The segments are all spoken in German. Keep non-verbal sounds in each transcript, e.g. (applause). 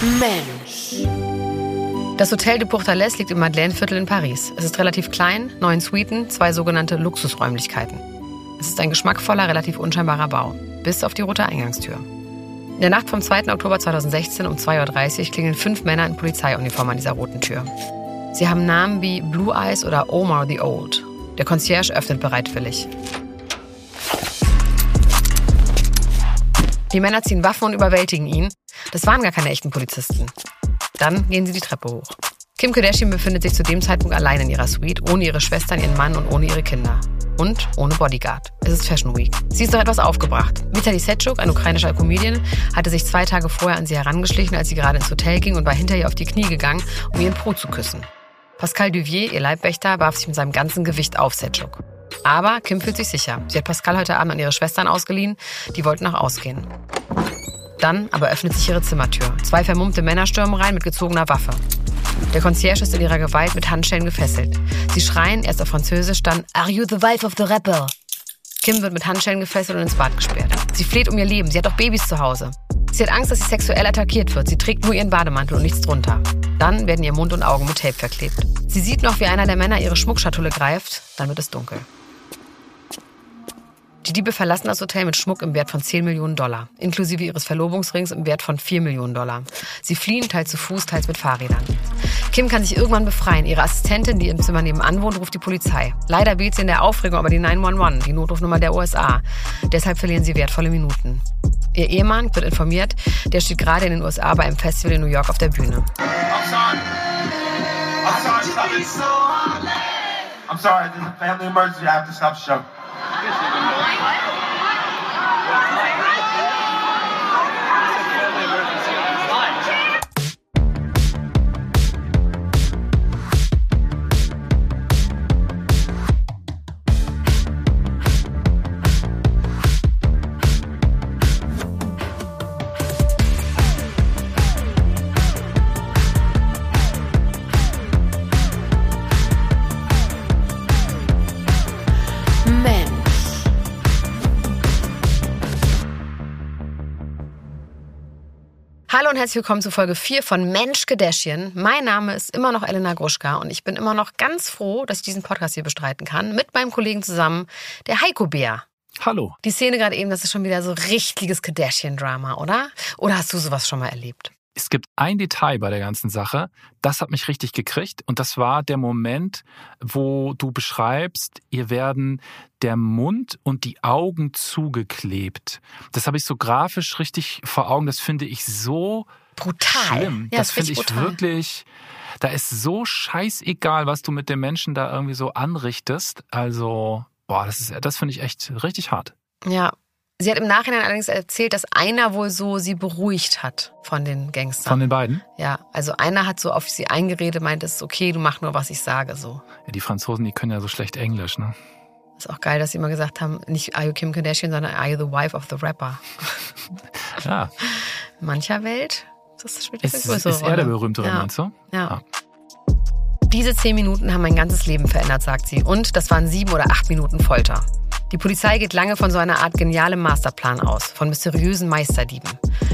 Mensch. Das Hotel de Pourtalès liegt im Madeleine-Viertel in Paris. Es ist relativ klein, neun Suiten, zwei sogenannte Luxusräumlichkeiten. Es ist ein geschmackvoller, relativ unscheinbarer Bau, bis auf die rote Eingangstür. In der Nacht vom 2. Oktober 2016 um 2.30 Uhr klingeln fünf Männer in Polizeiuniform an dieser roten Tür. Sie haben Namen wie Blue Eyes oder Omar the Old. Der Concierge öffnet bereitwillig. Die Männer ziehen Waffen und überwältigen ihn. Das waren gar keine echten Polizisten. Dann gehen sie die Treppe hoch. Kim Kardashian befindet sich zu dem Zeitpunkt allein in ihrer Suite, ohne ihre Schwestern, ihren Mann und ohne ihre Kinder. Und ohne Bodyguard. Es ist Fashion Week. Sie ist noch etwas aufgebracht. Vitali Setschuk, ein ukrainischer Comedian, hatte sich zwei Tage vorher an sie herangeschlichen, als sie gerade ins Hotel ging und war hinter ihr auf die Knie gegangen, um ihren Po zu küssen. Pascal Duvier, ihr Leibwächter, warf sich mit seinem ganzen Gewicht auf Setschuk. Aber Kim fühlt sich sicher. Sie hat Pascal heute Abend an ihre Schwestern ausgeliehen. Die wollten noch ausgehen. Dann aber öffnet sich ihre Zimmertür. Zwei vermummte Männer stürmen rein mit gezogener Waffe. Der Concierge ist in ihrer Gewalt mit Handschellen gefesselt. Sie schreien erst auf Französisch, dann Are you the wife of the rapper? Kim wird mit Handschellen gefesselt und ins Bad gesperrt. Sie fleht um ihr Leben. Sie hat auch Babys zu Hause. Sie hat Angst, dass sie sexuell attackiert wird. Sie trägt nur ihren Bademantel und nichts drunter. Dann werden ihr Mund und Augen mit Tape verklebt. Sie sieht noch, wie einer der Männer ihre Schmuckschatulle greift. Dann wird es dunkel. Die Diebe verlassen das Hotel mit Schmuck im Wert von 10 Millionen Dollar, inklusive ihres Verlobungsrings im Wert von 4 Millionen Dollar. Sie fliehen teils zu Fuß, teils mit Fahrrädern. Kim kann sich irgendwann befreien. Ihre Assistentin, die im Zimmer nebenan wohnt, ruft die Polizei. Leider wählt sie in der Aufregung aber die 911, die Notrufnummer der USA. Deshalb verlieren sie wertvolle Minuten. Ihr Ehemann wird informiert, der steht gerade in den USA bei einem Festival in New York auf der Bühne. I'm sorry. There's a family emergency. I have to stop the show. Mensch. Hallo und herzlich willkommen zu Folge 4 von Mensch Gedäschchen. Mein Name ist immer noch Elena Gruschka und ich bin immer noch ganz froh, dass ich diesen Podcast hier bestreiten kann. Mit meinem Kollegen zusammen, der Heiko Bär. Hallo. Die Szene gerade eben, das ist schon wieder so richtiges Kardashian-Drama, oder? Oder hast du sowas schon mal erlebt? Es gibt ein Detail bei der ganzen Sache, das hat mich richtig gekriegt und das war der Moment, wo du beschreibst, ihr werden der Mund und die Augen zugeklebt. Das habe ich so grafisch richtig vor Augen, das finde ich so Brutal. schlimm. Ja, das finde ich brutal. wirklich, da ist so scheißegal, was du mit dem Menschen da irgendwie so anrichtest. Also, boah, das ist, das finde ich echt richtig hart. Ja. Sie hat im Nachhinein allerdings erzählt, dass einer wohl so sie beruhigt hat von den Gangstern. Von den beiden. ja, also einer hat so auf sie eingeredet, meint, es ist okay, du mach nur, was ich sage, so. Ja, die Franzosen, die können ja so schlecht Englisch, ne? Ist auch geil, dass sie immer gesagt haben, nicht Are you Kim Kardashian, sondern Are you the wife of the rapper? (laughs) Ja. In mancher Welt, das Ist, eine ist, größere ist er der berühmtere, ja. meinst du? Ja. Ah. Diese zehn Minuten haben mein ganzes Leben verändert, sagt sie. Und das waren sieben oder acht Minuten Folter. Die Polizei geht lange von so einer Art genialem Masterplan aus, von mysteriösen Meisterdieben.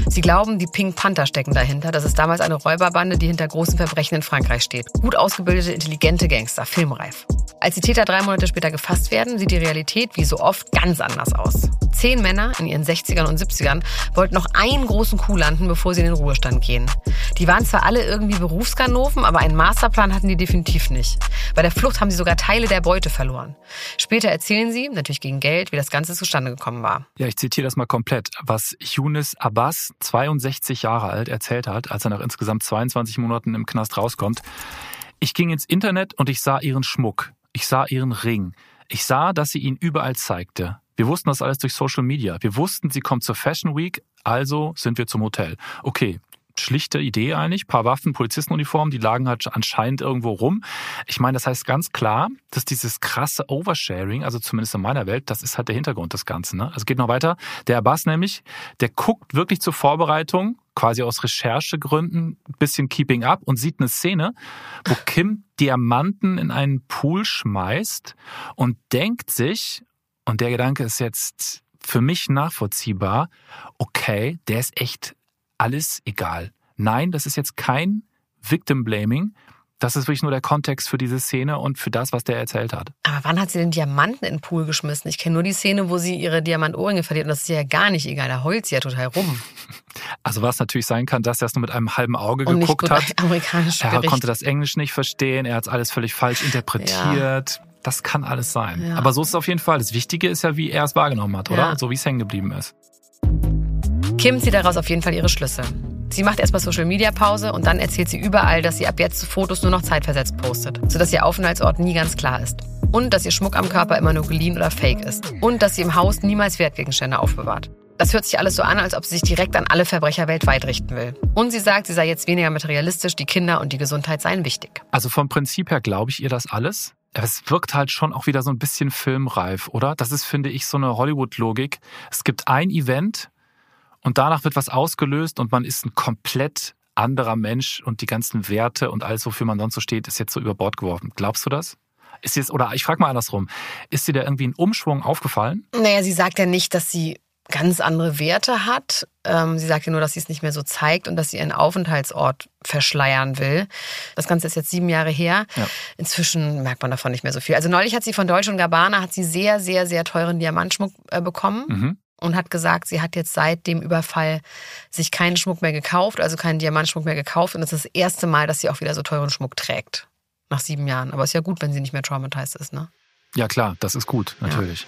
Sie glauben, die Pink Panther stecken dahinter. Das ist damals eine Räuberbande, die hinter großen Verbrechen in Frankreich steht. Gut ausgebildete, intelligente Gangster, filmreif. Als die Täter drei Monate später gefasst werden, sieht die Realität wie so oft ganz anders aus. Zehn Männer in ihren 60ern und 70ern wollten noch einen großen Coup landen, bevor sie in den Ruhestand gehen. Die waren zwar alle irgendwie Berufsganoven, aber einen Masterplan hatten die definitiv nicht. Bei der Flucht haben sie sogar Teile der Beute verloren. Später erzählen sie, natürlich gegen Geld, wie das Ganze zustande gekommen war. Ja, ich zitiere das mal komplett, was Yunus Abbas, 62 Jahre alt, erzählt hat, als er nach insgesamt 22 Monaten im Knast rauskommt. Ich ging ins Internet und ich sah ihren Schmuck. Ich sah ihren Ring. Ich sah, dass sie ihn überall zeigte. Wir wussten das alles durch Social Media. Wir wussten, sie kommt zur Fashion Week, also sind wir zum Hotel. Okay, schlichte Idee eigentlich, paar Waffen, Polizistenuniformen, die lagen halt anscheinend irgendwo rum. Ich meine, das heißt ganz klar, dass dieses krasse Oversharing, also zumindest in meiner Welt, das ist halt der Hintergrund des Ganzen. Ne? Also geht noch weiter. Der Abbas nämlich, der guckt wirklich zur Vorbereitung, quasi aus Recherchegründen, bisschen Keeping Up und sieht eine Szene, wo Kim Diamanten in einen Pool schmeißt und denkt sich, und der Gedanke ist jetzt für mich nachvollziehbar, okay, der ist echt alles egal. Nein, das ist jetzt kein Victim Blaming. Das ist wirklich nur der Kontext für diese Szene und für das, was der erzählt hat. Aber wann hat sie den Diamanten in den Pool geschmissen? Ich kenne nur die Szene, wo sie ihre Diamantohrringe verliert und das ist ja gar nicht egal. Da heult sie ja total rum. (laughs) Also was natürlich sein kann, dass er es nur mit einem halben Auge Und geguckt hat. (laughs) amerikanisch Er Gericht. konnte das Englisch nicht verstehen, er hat alles völlig falsch interpretiert. Das kann alles sein. Ja. Aber so ist es auf jeden Fall. Das Wichtige ist ja, wie er es wahrgenommen hat, oder? Ja. So wie es hängen geblieben ist. Kim zieht daraus auf jeden Fall ihre Schlüsse. Sie macht erstmal Social Media Pause und dann erzählt sie überall, dass sie ab jetzt Fotos nur noch zeitversetzt postet, sodass ihr Aufenthaltsort nie ganz klar ist. Und dass ihr Schmuck am Körper immer nur geliehen oder fake ist. Und dass sie im Haus niemals Wertgegenstände aufbewahrt. Das hört sich alles so an, als ob sie sich direkt an alle Verbrecher weltweit richten will. Und sie sagt, sie sei jetzt weniger materialistisch, die Kinder und die Gesundheit seien wichtig. Also vom Prinzip her glaube ich ihr das alles. Aber Es wirkt halt schon auch wieder so ein bisschen filmreif, oder? Das ist, finde ich, so eine Hollywood-Logik. Es gibt ein Event und danach wird was ausgelöst und man ist ein komplett anderer Mensch und die ganzen Werte und alles, wofür man sonst so steht, ist jetzt so über Bord geworfen. Glaubst du das? Ist jetzt, oder ich frage mal andersrum, ist dir da irgendwie ein Umschwung aufgefallen? Naja, sie sagt ja nicht, dass sie ganz andere Werte hat. Ähm, sie sagt ja nur, dass sie es nicht mehr so zeigt und dass sie ihren Aufenthaltsort verschleiern will. Das Ganze ist jetzt sieben Jahre her. Ja. Inzwischen merkt man davon nicht mehr so viel. Also neulich hat sie von Deutsche und Gabbana hat sie sehr, sehr, sehr teuren Diamantschmuck äh, bekommen Mhm. Und hat gesagt, sie hat jetzt seit dem Überfall sich keinen Schmuck mehr gekauft, also keinen Diamantschmuck mehr gekauft. Und das ist das erste Mal, dass sie auch wieder so teuren Schmuck trägt. Nach sieben Jahren. Aber ist ja gut, wenn sie nicht mehr traumatized ist, ne? Ja klar, das ist gut, natürlich.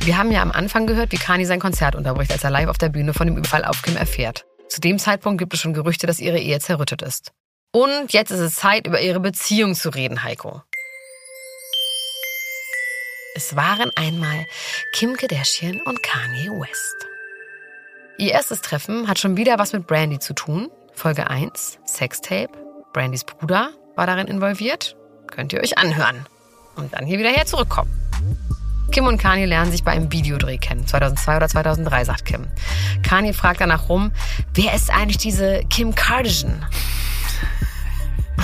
Wir haben ja am Anfang gehört, wie Kani sein Konzert unterbricht, als er live auf der Bühne von dem Überfall auf Kim erfährt. Zu dem Zeitpunkt gibt es schon Gerüchte, dass ihre Ehe zerrüttet ist. Und jetzt ist es Zeit, über ihre Beziehung zu reden, Heiko. Es waren einmal Kim Kardashian und Kanye West. Ihr erstes Treffen hat schon wieder was mit Brandy zu tun. Folge 1, Sextape. Brandys Bruder war darin involviert. Könnt ihr euch anhören. Und dann hier wieder her zurückkommen. Kim und Kanye lernen sich bei einem Videodreh kennen. 2002 oder 2003, sagt Kim. Kanye fragt danach rum, wer ist eigentlich diese Kim Kardashian?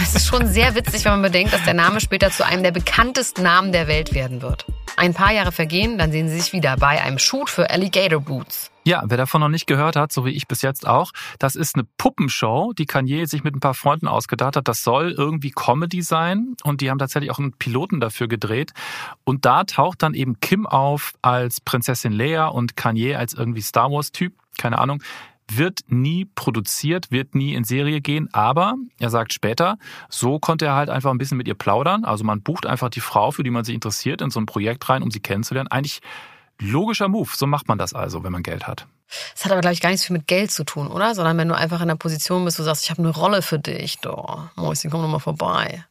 Es ist schon sehr witzig, wenn man bedenkt, dass der Name später zu einem der bekanntesten Namen der Welt werden wird. Ein paar Jahre vergehen, dann sehen sie sich wieder bei einem Shoot für Alligator Boots. Ja, wer davon noch nicht gehört hat, so wie ich bis jetzt auch, das ist eine Puppenshow, die Kanye sich mit ein paar Freunden ausgedacht hat. Das soll irgendwie Comedy sein und die haben tatsächlich auch einen Piloten dafür gedreht. Und da taucht dann eben Kim auf als Prinzessin Leia und Kanye als irgendwie Star Wars-Typ, keine Ahnung. Wird nie produziert, wird nie in Serie gehen, aber er sagt später, so konnte er halt einfach ein bisschen mit ihr plaudern. Also man bucht einfach die Frau, für die man sich interessiert, in so ein Projekt rein, um sie kennenzulernen. Eigentlich logischer Move, so macht man das also, wenn man Geld hat. Das hat aber, glaube ich, gar nichts viel mit Geld zu tun, oder? Sondern wenn du einfach in einer Position bist, wo du sagst, ich habe eine Rolle für dich, doch, Mäuschen, komm doch mal vorbei.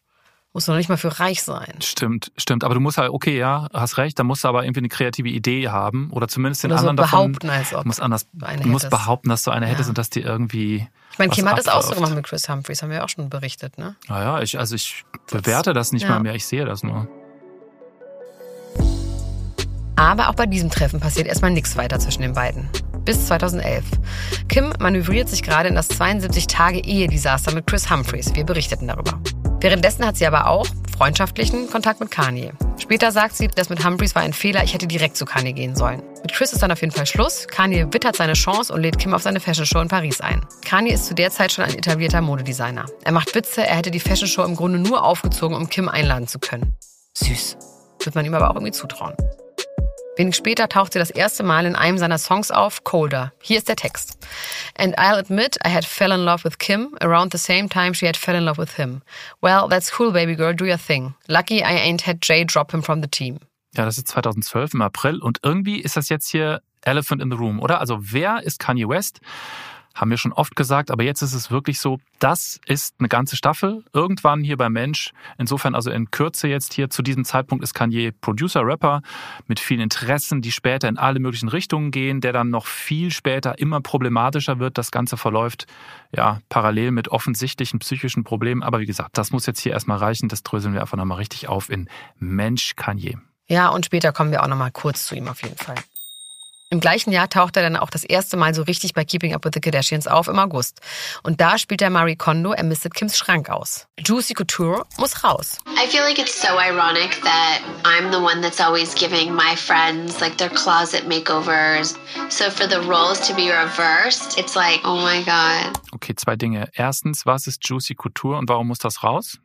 Musst du noch nicht mal für reich sein. Stimmt, stimmt. Aber du musst halt, okay, ja, hast recht, da musst du aber irgendwie eine kreative Idee haben oder zumindest den Oder so anderen davon. behaupten, als ob Du musst anders, du musst hättest. behaupten, dass du eine hättest Ja. und dass die irgendwie. Ich meine, Kim hat das auch so gemacht mit Chris Humphries, haben wir ja auch schon berichtet, ne? Naja, ich, also ich bewerte das nicht Ja. mal mehr, ich sehe das nur. Aber auch bei diesem Treffen passiert erstmal nichts weiter zwischen den beiden. Bis 2011. Kim manövriert sich gerade in das 72-Tage-Ehe-Desaster mit Chris Humphries. Wir berichteten darüber. Währenddessen hat sie aber auch freundschaftlichen Kontakt mit Kanye. Später sagt sie, das mit Humphries war ein Fehler, ich hätte direkt zu Kanye gehen sollen. Mit Chris ist dann auf jeden Fall Schluss. Kanye wittert seine Chance und lädt Kim auf seine Fashion Show in Paris ein. Kanye ist zu der Zeit schon ein etablierter Modedesigner. Er macht Witze, er hätte die Fashion Show im Grunde nur aufgezogen, um Kim einladen zu können. Süß. Wird man ihm aber auch irgendwie zutrauen. Wenig später taucht sie das erste Mal in einem seiner Songs auf, Colder. Hier ist der Text. And I'll admit I had fell in love with Kim around the same time she had fell in love with him. Well, that's cool, baby girl, do your thing. Lucky I ain't had Jay drop him from the team. Ja, das ist 2012 im April und irgendwie ist das jetzt hier Elephant in the Room, oder? Also wer ist Kanye West? Haben wir schon oft gesagt, aber jetzt ist es wirklich so, das ist eine ganze Staffel. Irgendwann hier bei Mensch. Insofern also in Kürze jetzt hier zu diesem Zeitpunkt ist Kanye Producer, Rapper mit vielen Interessen, die später in alle möglichen Richtungen gehen, der dann noch viel später immer problematischer wird. Das Ganze verläuft ja parallel mit offensichtlichen psychischen Problemen. Aber wie gesagt, das muss jetzt hier erstmal reichen. Das dröseln wir einfach nochmal richtig auf in Mensch Kanye. Ja, und später kommen wir auch nochmal kurz zu ihm auf jeden Fall. Im gleichen Jahr taucht er dann auch das erste Mal so richtig bei Keeping Up with the Kardashians auf im August. Und da spielt er Marie Kondo, er mistet Kims Schrank aus. Juicy Couture muss raus. I feel like it's so ironic that I'm the one that's always giving my friends like their closet makeovers. So for the roles to be reversed, it's like, oh my God. Okay, zwei Dinge. Erstens, was ist Juicy Couture und warum muss das raus?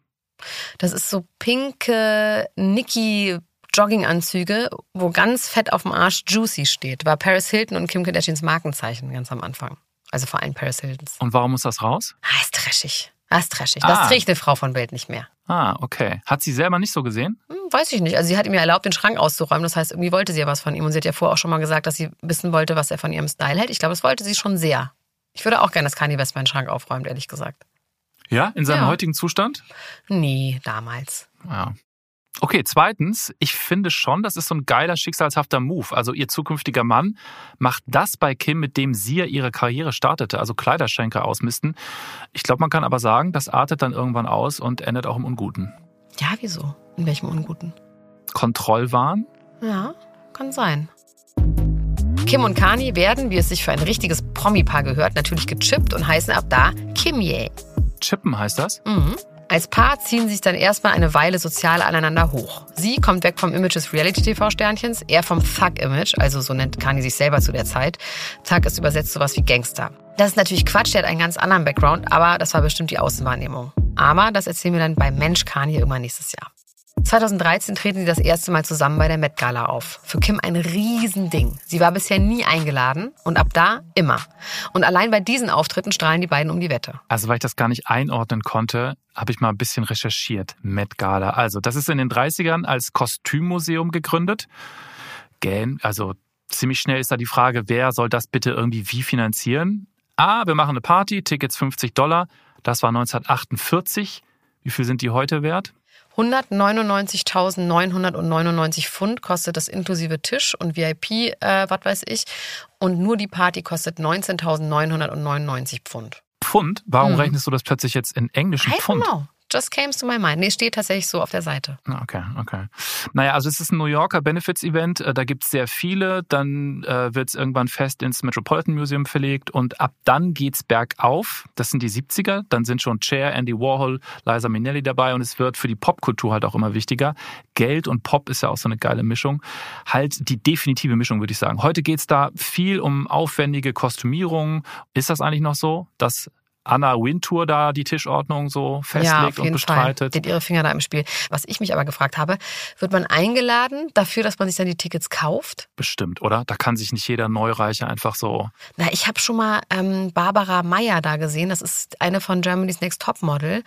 Das ist so pinke Nikki Jogginganzüge, wo ganz fett auf dem Arsch Juicy steht. War Paris Hilton und Kim Kardashians Markenzeichen ganz am Anfang. Also vor allem Paris Hiltons. Und warum muss das raus? Ah, ist trashig. Ah, ist trashig. Das Ah. trägt eine Frau von Bild nicht mehr. Ah, okay. Hat sie selber nicht so gesehen? Hm, weiß ich nicht. Also sie hat ihm ja erlaubt, den Schrank auszuräumen. Das heißt, irgendwie wollte sie ja was von ihm. Und sie hat ja vorher auch schon mal gesagt, dass sie wissen wollte, was er von ihrem Style hält. Ich glaube, das wollte sie schon sehr. Ich würde auch gerne, dass Kanye West meinen Schrank aufräumt, ehrlich gesagt. Ja, in seinem Ja. heutigen Zustand? Nee, damals. Ja. Okay, zweitens, ich finde schon, das ist so ein geiler, schicksalshafter Move. Also ihr zukünftiger Mann macht das bei Kim, mit dem sie ja ihre Karriere startete, also Kleiderschränke ausmisten. Ich glaube, man kann aber sagen, das artet dann irgendwann aus und endet auch im Unguten. Ja, wieso? In welchem Unguten? Kontrollwahn? Ja, kann sein. Kim und Kanye werden, wie es sich für ein richtiges Promi-Paar gehört, natürlich gechippt und heißen ab da Kimye. Chippen heißt das? Mhm. Als Paar ziehen sich dann erstmal eine Weile sozial aneinander hoch. Sie kommt weg vom Image des Reality-TV-Sternchens, er vom Thug-Image, also so nennt Kanye sich selber zu der Zeit. Thug ist übersetzt sowas wie Gangster. Das ist natürlich Quatsch, der hat einen ganz anderen Background, aber das war bestimmt die Außenwahrnehmung. Aber das erzählen wir dann bei Mensch Kanye irgendwann nächstes Jahr. 2013 treten sie das erste Mal zusammen bei der Met Gala auf. Für Kim ein Riesending. Sie war bisher nie eingeladen und ab da immer. Und allein bei diesen Auftritten strahlen die beiden um die Wette. Also, weil ich das gar nicht einordnen konnte, habe ich mal ein bisschen recherchiert. Met Gala. Also, das ist in den 30ern als Kostümmuseum gegründet. Gähn, also ziemlich schnell ist da die Frage, wer soll das bitte irgendwie wie finanzieren? Ah, wir machen eine Party, Tickets 50 Dollar. Das war 1948. Wie viel sind die heute wert? 199.999 Pfund kostet das inklusive Tisch und VIP, äh, was weiß ich. Und nur die Party kostet 19.999 Pfund. Pfund? Warum Mhm. rechnest du das plötzlich jetzt in englischen Pfund? know. Just came to my mind. Nee, steht tatsächlich so auf der Seite. Ah, Okay, okay. Naja, also es ist ein New Yorker Benefits-Event, äh, da gibt's sehr viele, dann äh, wird's irgendwann fest ins Metropolitan Museum verlegt und ab dann geht's bergauf. Das sind die 70er, dann sind schon Cher, Andy Warhol, Liza Minnelli dabei und es wird für die Popkultur halt auch immer wichtiger. Geld und Pop ist ja auch so eine geile Mischung. Halt die definitive Mischung, würde ich sagen. Heute geht's da viel um aufwendige Kostümierungen. Ist das eigentlich noch so, dass Anna Wintour da die Tischordnung so ja, festlegt jeden und Fall. bestreitet? Die hat ihre Finger da im Spiel. Was ich mich aber gefragt habe, wird man eingeladen dafür, dass man sich dann die Tickets kauft? Bestimmt, oder? Da kann sich nicht jeder Neureicher einfach so. Na, ich habe schon mal ähm, Barbara Meyer da gesehen. Das ist eine von Germany's Next Topmodel.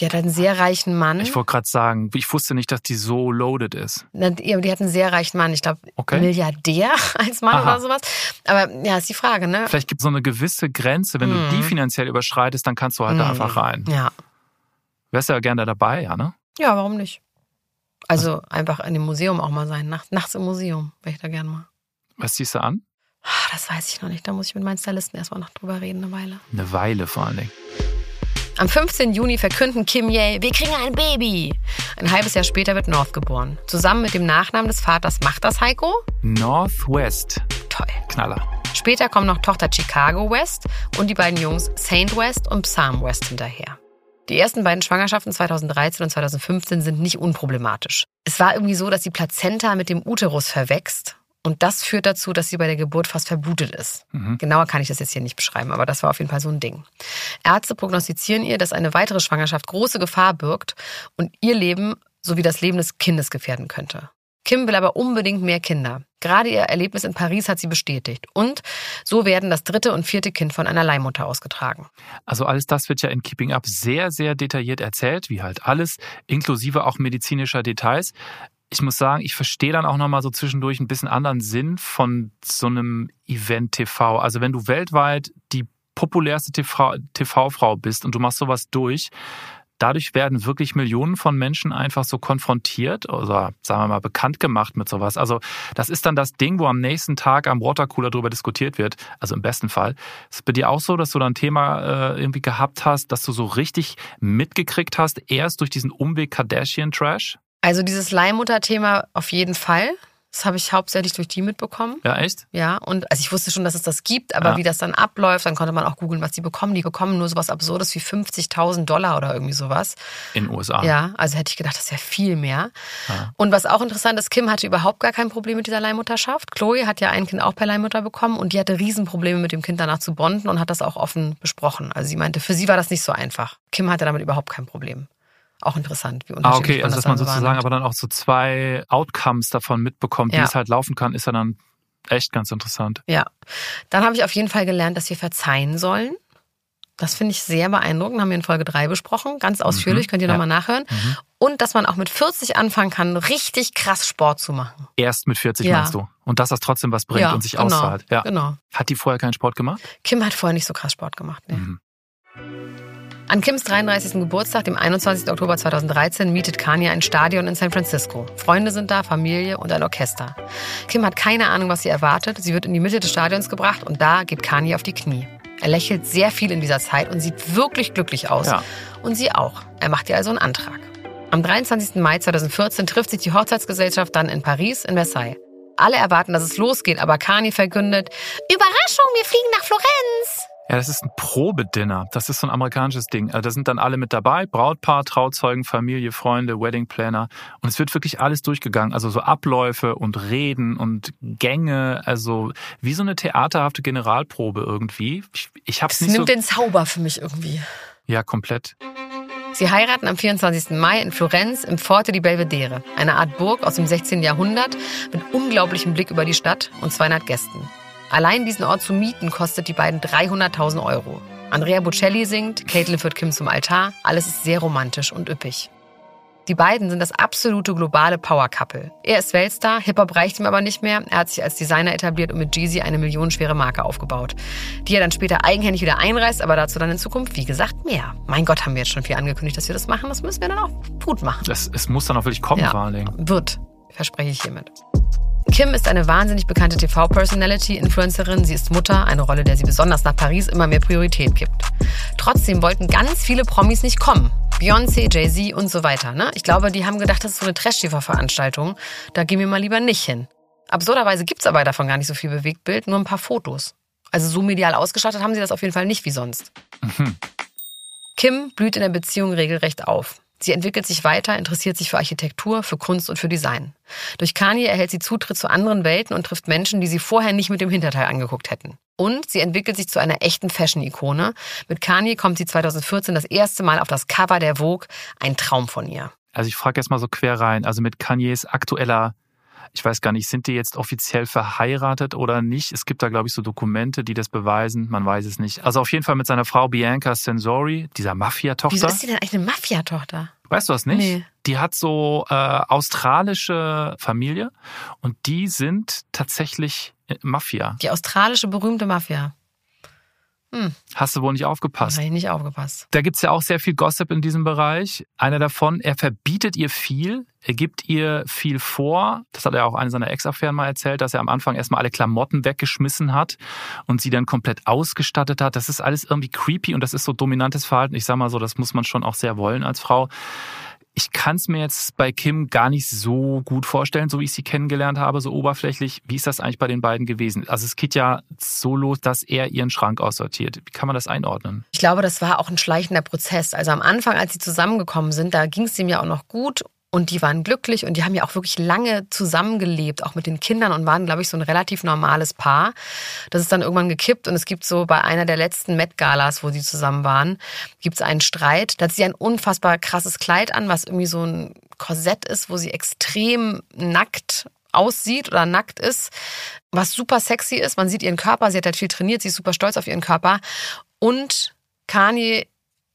Die hat einen sehr reichen Mann. Ich wollte gerade sagen, ich wusste nicht, dass die so loaded ist. Na, Die die hat einen sehr reichen Mann. Ich glaube, Okay. Milliardär (laughs) als Mann Aha. oder sowas. Aber ja, ist die Frage, ne? Vielleicht gibt es so eine gewisse Grenze. Wenn du die finanziell überschreitest, dann kannst du halt da Mhm. einfach rein. Ja. Wärst ja gerne dabei, ja, ne? Ja, warum nicht? Also einfach in dem Museum auch mal sein. Nacht, nachts im Museum wäre ich da gern mal. Was ziehst du an? Ah, Das weiß ich noch nicht. Da muss ich mit meinen Stylisten erstmal noch drüber reden, eine Weile. Eine Weile vor allen Dingen. Am 15. Juni verkünden Kim Ye, wir kriegen ein Baby. Ein halbes Jahr später wird North geboren. Zusammen mit dem Nachnamen des Vaters macht das Heiko? Northwest. Toll. Knaller. Später kommen noch Tochter Chicago West und die beiden Jungs Saint West und Psalm West hinterher. Die ersten beiden Schwangerschaften 2013 und 2015 sind nicht unproblematisch. Es war irgendwie so, dass die Plazenta mit dem Uterus verwächst und das führt dazu, dass sie bei der Geburt fast verblutet ist. Mhm. Genauer kann ich das jetzt hier nicht beschreiben, aber das war auf jeden Fall so ein Ding. Ärzte prognostizieren ihr, dass eine weitere Schwangerschaft große Gefahr birgt und ihr Leben sowie das Leben des Kindes gefährden könnte. Kim will aber unbedingt mehr Kinder. Gerade ihr Erlebnis in Paris hat sie bestätigt. Und so werden das dritte und vierte Kind von einer Leihmutter ausgetragen. Also alles das wird ja in Keeping Up sehr, sehr detailliert erzählt, wie halt alles, inklusive auch medizinischer Details. Ich muss sagen, ich verstehe dann auch nochmal so zwischendurch ein bisschen anderen Sinn von so einem Event TV. Also wenn du weltweit die populärste TV-Frau bist und du machst sowas durch, dadurch werden wirklich Millionen von Menschen einfach so konfrontiert oder sagen wir mal bekannt gemacht mit sowas. Also das ist dann das Ding, wo am nächsten Tag am Watercooler drüber diskutiert wird. Also im besten Fall. Ist es bei dir auch so, dass du da ein Thema äh, irgendwie gehabt hast, dass du so richtig mitgekriegt hast, erst durch diesen Umweg Kardashian-Trash? Also dieses Leihmutter-Thema auf jeden Fall. Das habe ich hauptsächlich durch die mitbekommen. Ja, echt? Ja, und also ich wusste schon, dass es das gibt, aber Ja. wie das dann abläuft, dann konnte man auch googeln, was die bekommen. Die bekommen nur sowas Absurdes wie 50.000 Dollar oder irgendwie sowas. In den USA. Ja, also hätte ich gedacht, das wäre viel mehr. Ja. Und was auch interessant ist, Kim hatte überhaupt gar kein Problem mit dieser Leihmutterschaft. Chloe hat ja ein Kind auch per Leihmutter bekommen und die hatte Riesenprobleme mit dem Kind danach zu bonden und hat das auch offen besprochen. Also sie meinte, für sie war das nicht so einfach. Kim hatte damit überhaupt kein Problem. Auch interessant, wie Ah, unterschiedlich okay, also das dass man sozusagen wahrnimmt. aber dann auch so zwei Outcomes davon mitbekommt, wie Ja. es halt laufen kann, ist ja dann echt ganz interessant. Ja. Dann habe ich auf jeden Fall gelernt, dass wir verzeihen sollen. Das finde ich sehr beeindruckend. Haben wir in Folge 3 besprochen. Ganz ausführlich, Mhm. könnt ihr Ja. nochmal nachhören. Mhm. Und dass man auch mit 40 anfangen kann, richtig krass Sport zu machen. Erst mit 40 Ja. meinst du. Und dass das trotzdem was bringt ja, und sich genau, auszahlt. Ja. Genau. Hat die vorher keinen Sport gemacht? Kim hat vorher nicht so krass Sport gemacht. Nee. Mhm. An Kims 33. Geburtstag, dem 21. Oktober 2013, mietet Kanye ein Stadion in San Francisco. Freunde sind da, Familie und ein Orchester. Kim hat keine Ahnung, was sie erwartet. Sie wird in die Mitte des Stadions gebracht und da geht Kanye auf die Knie. Er lächelt sehr viel in dieser Zeit und sieht wirklich glücklich aus. Ja. Und sie auch. Er macht ihr also einen Antrag. Am 23. Mai 2014 trifft sich die Hochzeitsgesellschaft dann in Paris, in Versailles. Alle erwarten, dass es losgeht, aber Kanye verkündet, Überraschung, wir fliegen nach Florenz. Ja, das ist ein Probedinner. Das ist so ein amerikanisches Ding. Also Da sind dann alle mit dabei. Brautpaar, Trauzeugen, Familie, Freunde, Wedding Planner. Und es wird wirklich alles durchgegangen. Also so Abläufe und Reden und Gänge. Also wie so eine theaterhafte Generalprobe irgendwie. Ich, ich hab's Es nicht so... nimmt den Zauber für mich irgendwie. Ja, komplett. Sie heiraten am 24. Mai in Florenz im Forte di Belvedere, eine Art Burg aus dem 16. Jahrhundert mit unglaublichem Blick über die Stadt und 200 Gästen. Allein diesen Ort zu mieten kostet die beiden 300.000 Euro. Andrea Bocelli singt, Caitlin führt Kim zum Altar, alles ist sehr romantisch und üppig. Die beiden sind das absolute globale Power-Couple. Er ist Weltstar, Hip-Hop reicht ihm aber nicht mehr. Er hat sich als Designer etabliert und mit Jeezy eine millionenschwere Marke aufgebaut, die er dann später eigenhändig wieder einreißt, aber dazu dann in Zukunft, wie gesagt, mehr. Mein Gott, haben wir jetzt schon viel angekündigt, dass wir das machen. Das müssen wir dann auch gut machen. Es, es muss dann auch wirklich kommen, Ja. vor allen Dingen. Wird, verspreche ich hiermit. Kim ist eine wahnsinnig bekannte TV-Personality, Influencerin. Sie ist Mutter, eine Rolle, der sie besonders nach Paris immer mehr Priorität gibt. Trotzdem wollten ganz viele Promis nicht kommen. Beyoncé, Jay-Z und so weiter. Ne? Ich glaube, die haben gedacht, das ist so eine Trash-TV-Veranstaltung. Da gehen wir mal lieber nicht hin. Absurderweise gibt's aber davon gar nicht so viel Bewegtbild, nur ein paar Fotos. Also so medial ausgestattet haben sie das auf jeden Fall nicht wie sonst. Kim blüht in der Beziehung regelrecht auf. Sie entwickelt sich weiter, interessiert sich für Architektur, für Kunst und für Design. Durch Kanye erhält sie Zutritt zu anderen Welten und trifft Menschen, die sie vorher nicht mit dem Hinterteil angeguckt hätten. Und sie entwickelt sich zu einer echten Fashion-Ikone. Mit Kanye kommt sie 2014 das erste Mal auf das Cover der Vogue. Ein Traum von ihr. Also ich frage jetzt mal so quer rein. Also mit Kanyes aktueller, ich weiß gar nicht, sind die jetzt offiziell verheiratet oder nicht? Es gibt da, glaube ich, so Dokumente, die das beweisen. Man weiß es nicht. Also auf jeden Fall mit seiner Frau Bianca Sensori, dieser Wieso Mafia-Tochter. ist sie denn eigentlich eine Mafia-Tochter? Weißt du das nicht? Nee. Die hat so äh, australische Familie und die sind tatsächlich äh, Mafia. Die australische berühmte Mafia. Hast du wohl nicht aufgepasst? habe ich nicht aufgepasst. Da gibt's ja auch sehr viel Gossip in diesem Bereich. Einer davon, er verbietet ihr viel, er gibt ihr viel vor. Das hat er auch eine seiner Ex-Affären mal erzählt, dass er am Anfang erstmal alle Klamotten weggeschmissen hat und sie dann komplett ausgestattet hat. Das ist alles irgendwie creepy und das ist so dominantes Verhalten. Ich sag mal so, das muss man schon auch sehr wollen als Frau. Ich kann es mir jetzt bei Kim gar nicht so gut vorstellen, so wie ich sie kennengelernt habe, so oberflächlich. Wie ist das eigentlich bei den beiden gewesen? Also es geht ja so los, dass er ihren Schrank aussortiert. Wie kann man das einordnen? Ich glaube, das war auch ein schleichender Prozess. Also am Anfang, als sie zusammengekommen sind, da ging es ihm ja auch noch gut und die waren glücklich und die haben ja auch wirklich lange zusammengelebt, auch mit den Kindern und waren, glaube ich, so ein relativ normales Paar. Das ist dann irgendwann gekippt und es gibt so bei einer der letzten Met-Galas, wo sie zusammen waren, gibt es einen Streit. Da hat sie ein unfassbar krasses Kleid an, was irgendwie so ein Korsett ist, wo sie extrem nackt aussieht oder nackt ist, was super sexy ist. Man sieht ihren Körper, sie hat halt viel trainiert, sie ist super stolz auf ihren Körper. Und Kanye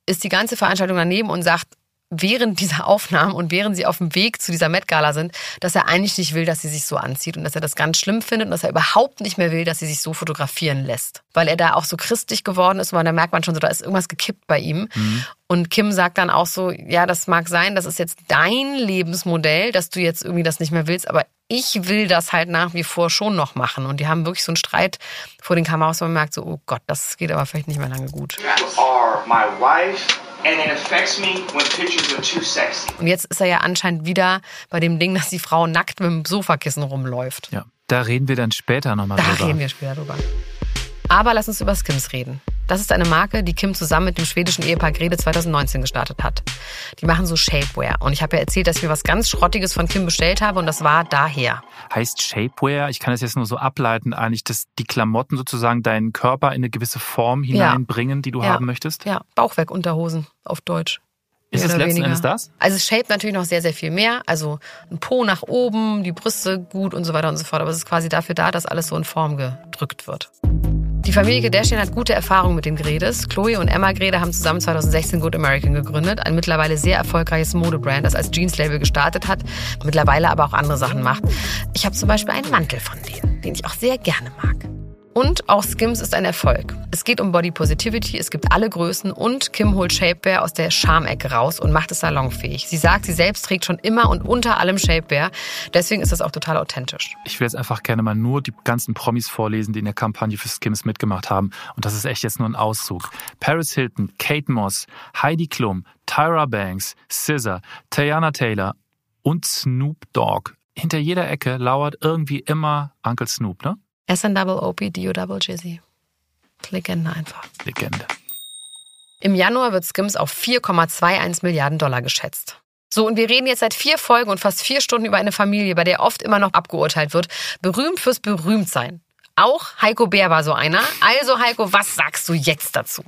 ist die ganze Veranstaltung daneben und sagt, während dieser Aufnahmen und während sie auf dem Weg zu dieser Met-Gala sind, dass er eigentlich nicht will, dass sie sich so anzieht und dass er das ganz schlimm findet und dass er überhaupt nicht mehr will, dass sie sich so fotografieren lässt. Weil er da auch so christlich geworden ist und da merkt man schon so, da ist irgendwas gekippt bei ihm. Und Kim sagt dann auch so, ja, das mag sein, das ist jetzt dein Lebensmodell, dass du jetzt irgendwie das nicht mehr willst, aber ich will das halt nach wie vor schon noch machen. Und die haben wirklich so einen Streit vor den Kameras, wo man merkt so, oh Gott, das geht aber vielleicht nicht mehr lange gut. You are my wife and it affects me when pictures are too sexy. Und jetzt ist er ja anscheinend wieder bei dem Ding, dass die Frau nackt mit dem Sofakissen rumläuft. Ja, da reden wir dann später nochmal Da drüber. reden wir später drüber. Aber lass uns über Skims reden. Das ist eine Marke, die Kim zusammen mit dem schwedischen Ehepaar Grede 2019 gestartet hat. Die machen so Shapewear. Und ich habe ja erzählt, dass ich mir was ganz Schrottiges von Kim bestellt habe und das war daher. Heißt Shapewear, ich kann das jetzt nur so ableiten, eigentlich, dass die Klamotten sozusagen deinen Körper in eine gewisse Form hineinbringen, die du Ja. haben möchtest? Ja, Bauchwerkunterhosen auf Deutsch. Ist es letzten weniger. Endes das? Also es shaped natürlich noch sehr, sehr viel mehr. Also ein Po nach oben, die Brüste gut und so weiter und so fort. Aber es ist quasi dafür da, dass alles so in Form gedrückt wird. Die Familie Kardashian hat gute Erfahrungen mit den Gredes. Chloe und Emma Grede haben zusammen 2016 Good American gegründet, ein mittlerweile sehr erfolgreiches Modebrand, das als Jeans-Label gestartet hat, mittlerweile aber auch andere Sachen macht. Ich habe zum Beispiel einen Mantel von denen, den ich auch sehr gerne mag. Und auch Skims ist ein Erfolg. Es geht um Body Positivity, es gibt alle Größen und Kim holt Shapewear aus der Schamecke raus und macht es salonfähig. Sie sagt, sie selbst trägt schon immer und unter allem Shapewear. Deswegen ist das auch total authentisch. Ich will jetzt einfach gerne mal nur die ganzen Promis vorlesen, die in der Kampagne für Skims mitgemacht haben. Und das ist echt jetzt nur ein Auszug. Paris Hilton, Kate Moss, Heidi Klum, Tyra Banks, SZA, Tayana Taylor und Snoop Dogg. Hinter jeder Ecke lauert irgendwie immer Uncle Snoop, ne? SNOOP, DO Jizzy. Legende einfach. Legende. Im Januar wird Skims auf 4,21 Milliarden Dollar geschätzt. So, und wir reden jetzt seit vier Folgen und fast vier Stunden über eine Familie, bei der oft immer noch abgeurteilt wird. Berühmt fürs Berühmtsein. Auch Heiko Bär war so einer. Also Heiko, was sagst du jetzt dazu?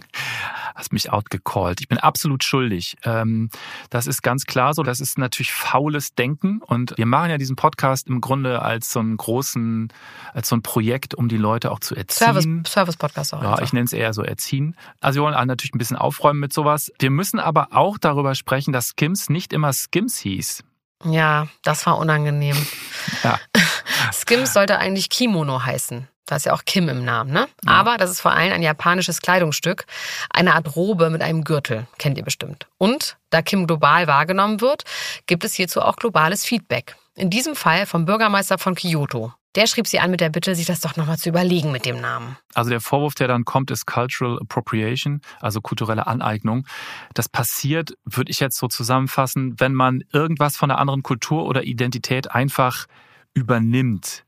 Hast mich outgecallt. Ich bin absolut schuldig. Ähm, das ist ganz klar so. Das ist natürlich faules Denken. Und wir machen ja diesen Podcast im Grunde als so einen großen, als so ein Projekt, um die Leute auch zu erziehen. Service, Service Podcast auch. Ja, einfach. ich nenne es eher so erziehen. Also wir wollen auch natürlich ein bisschen aufräumen mit sowas. Wir müssen aber auch darüber sprechen, dass Skims nicht immer Skims hieß. ja, das war unangenehm. (laughs) Ja. (laughs) Skims sollte eigentlich Kimono heißen. Da ist ja auch Kim im Namen, ne? Aber das ist vor allem ein japanisches Kleidungsstück. Eine Art Robe mit einem Gürtel. Kennt ihr bestimmt. Und da Kim global wahrgenommen wird, gibt es hierzu auch globales Feedback. In diesem Fall vom Bürgermeister von Kyoto. Der schrieb sie an mit der Bitte, sich das doch nochmal zu überlegen mit dem Namen. Also der Vorwurf, der dann kommt, ist Cultural Appropriation, also kulturelle Aneignung. Das passiert, würde ich jetzt so zusammenfassen, wenn man irgendwas von einer anderen Kultur oder Identität einfach übernimmt.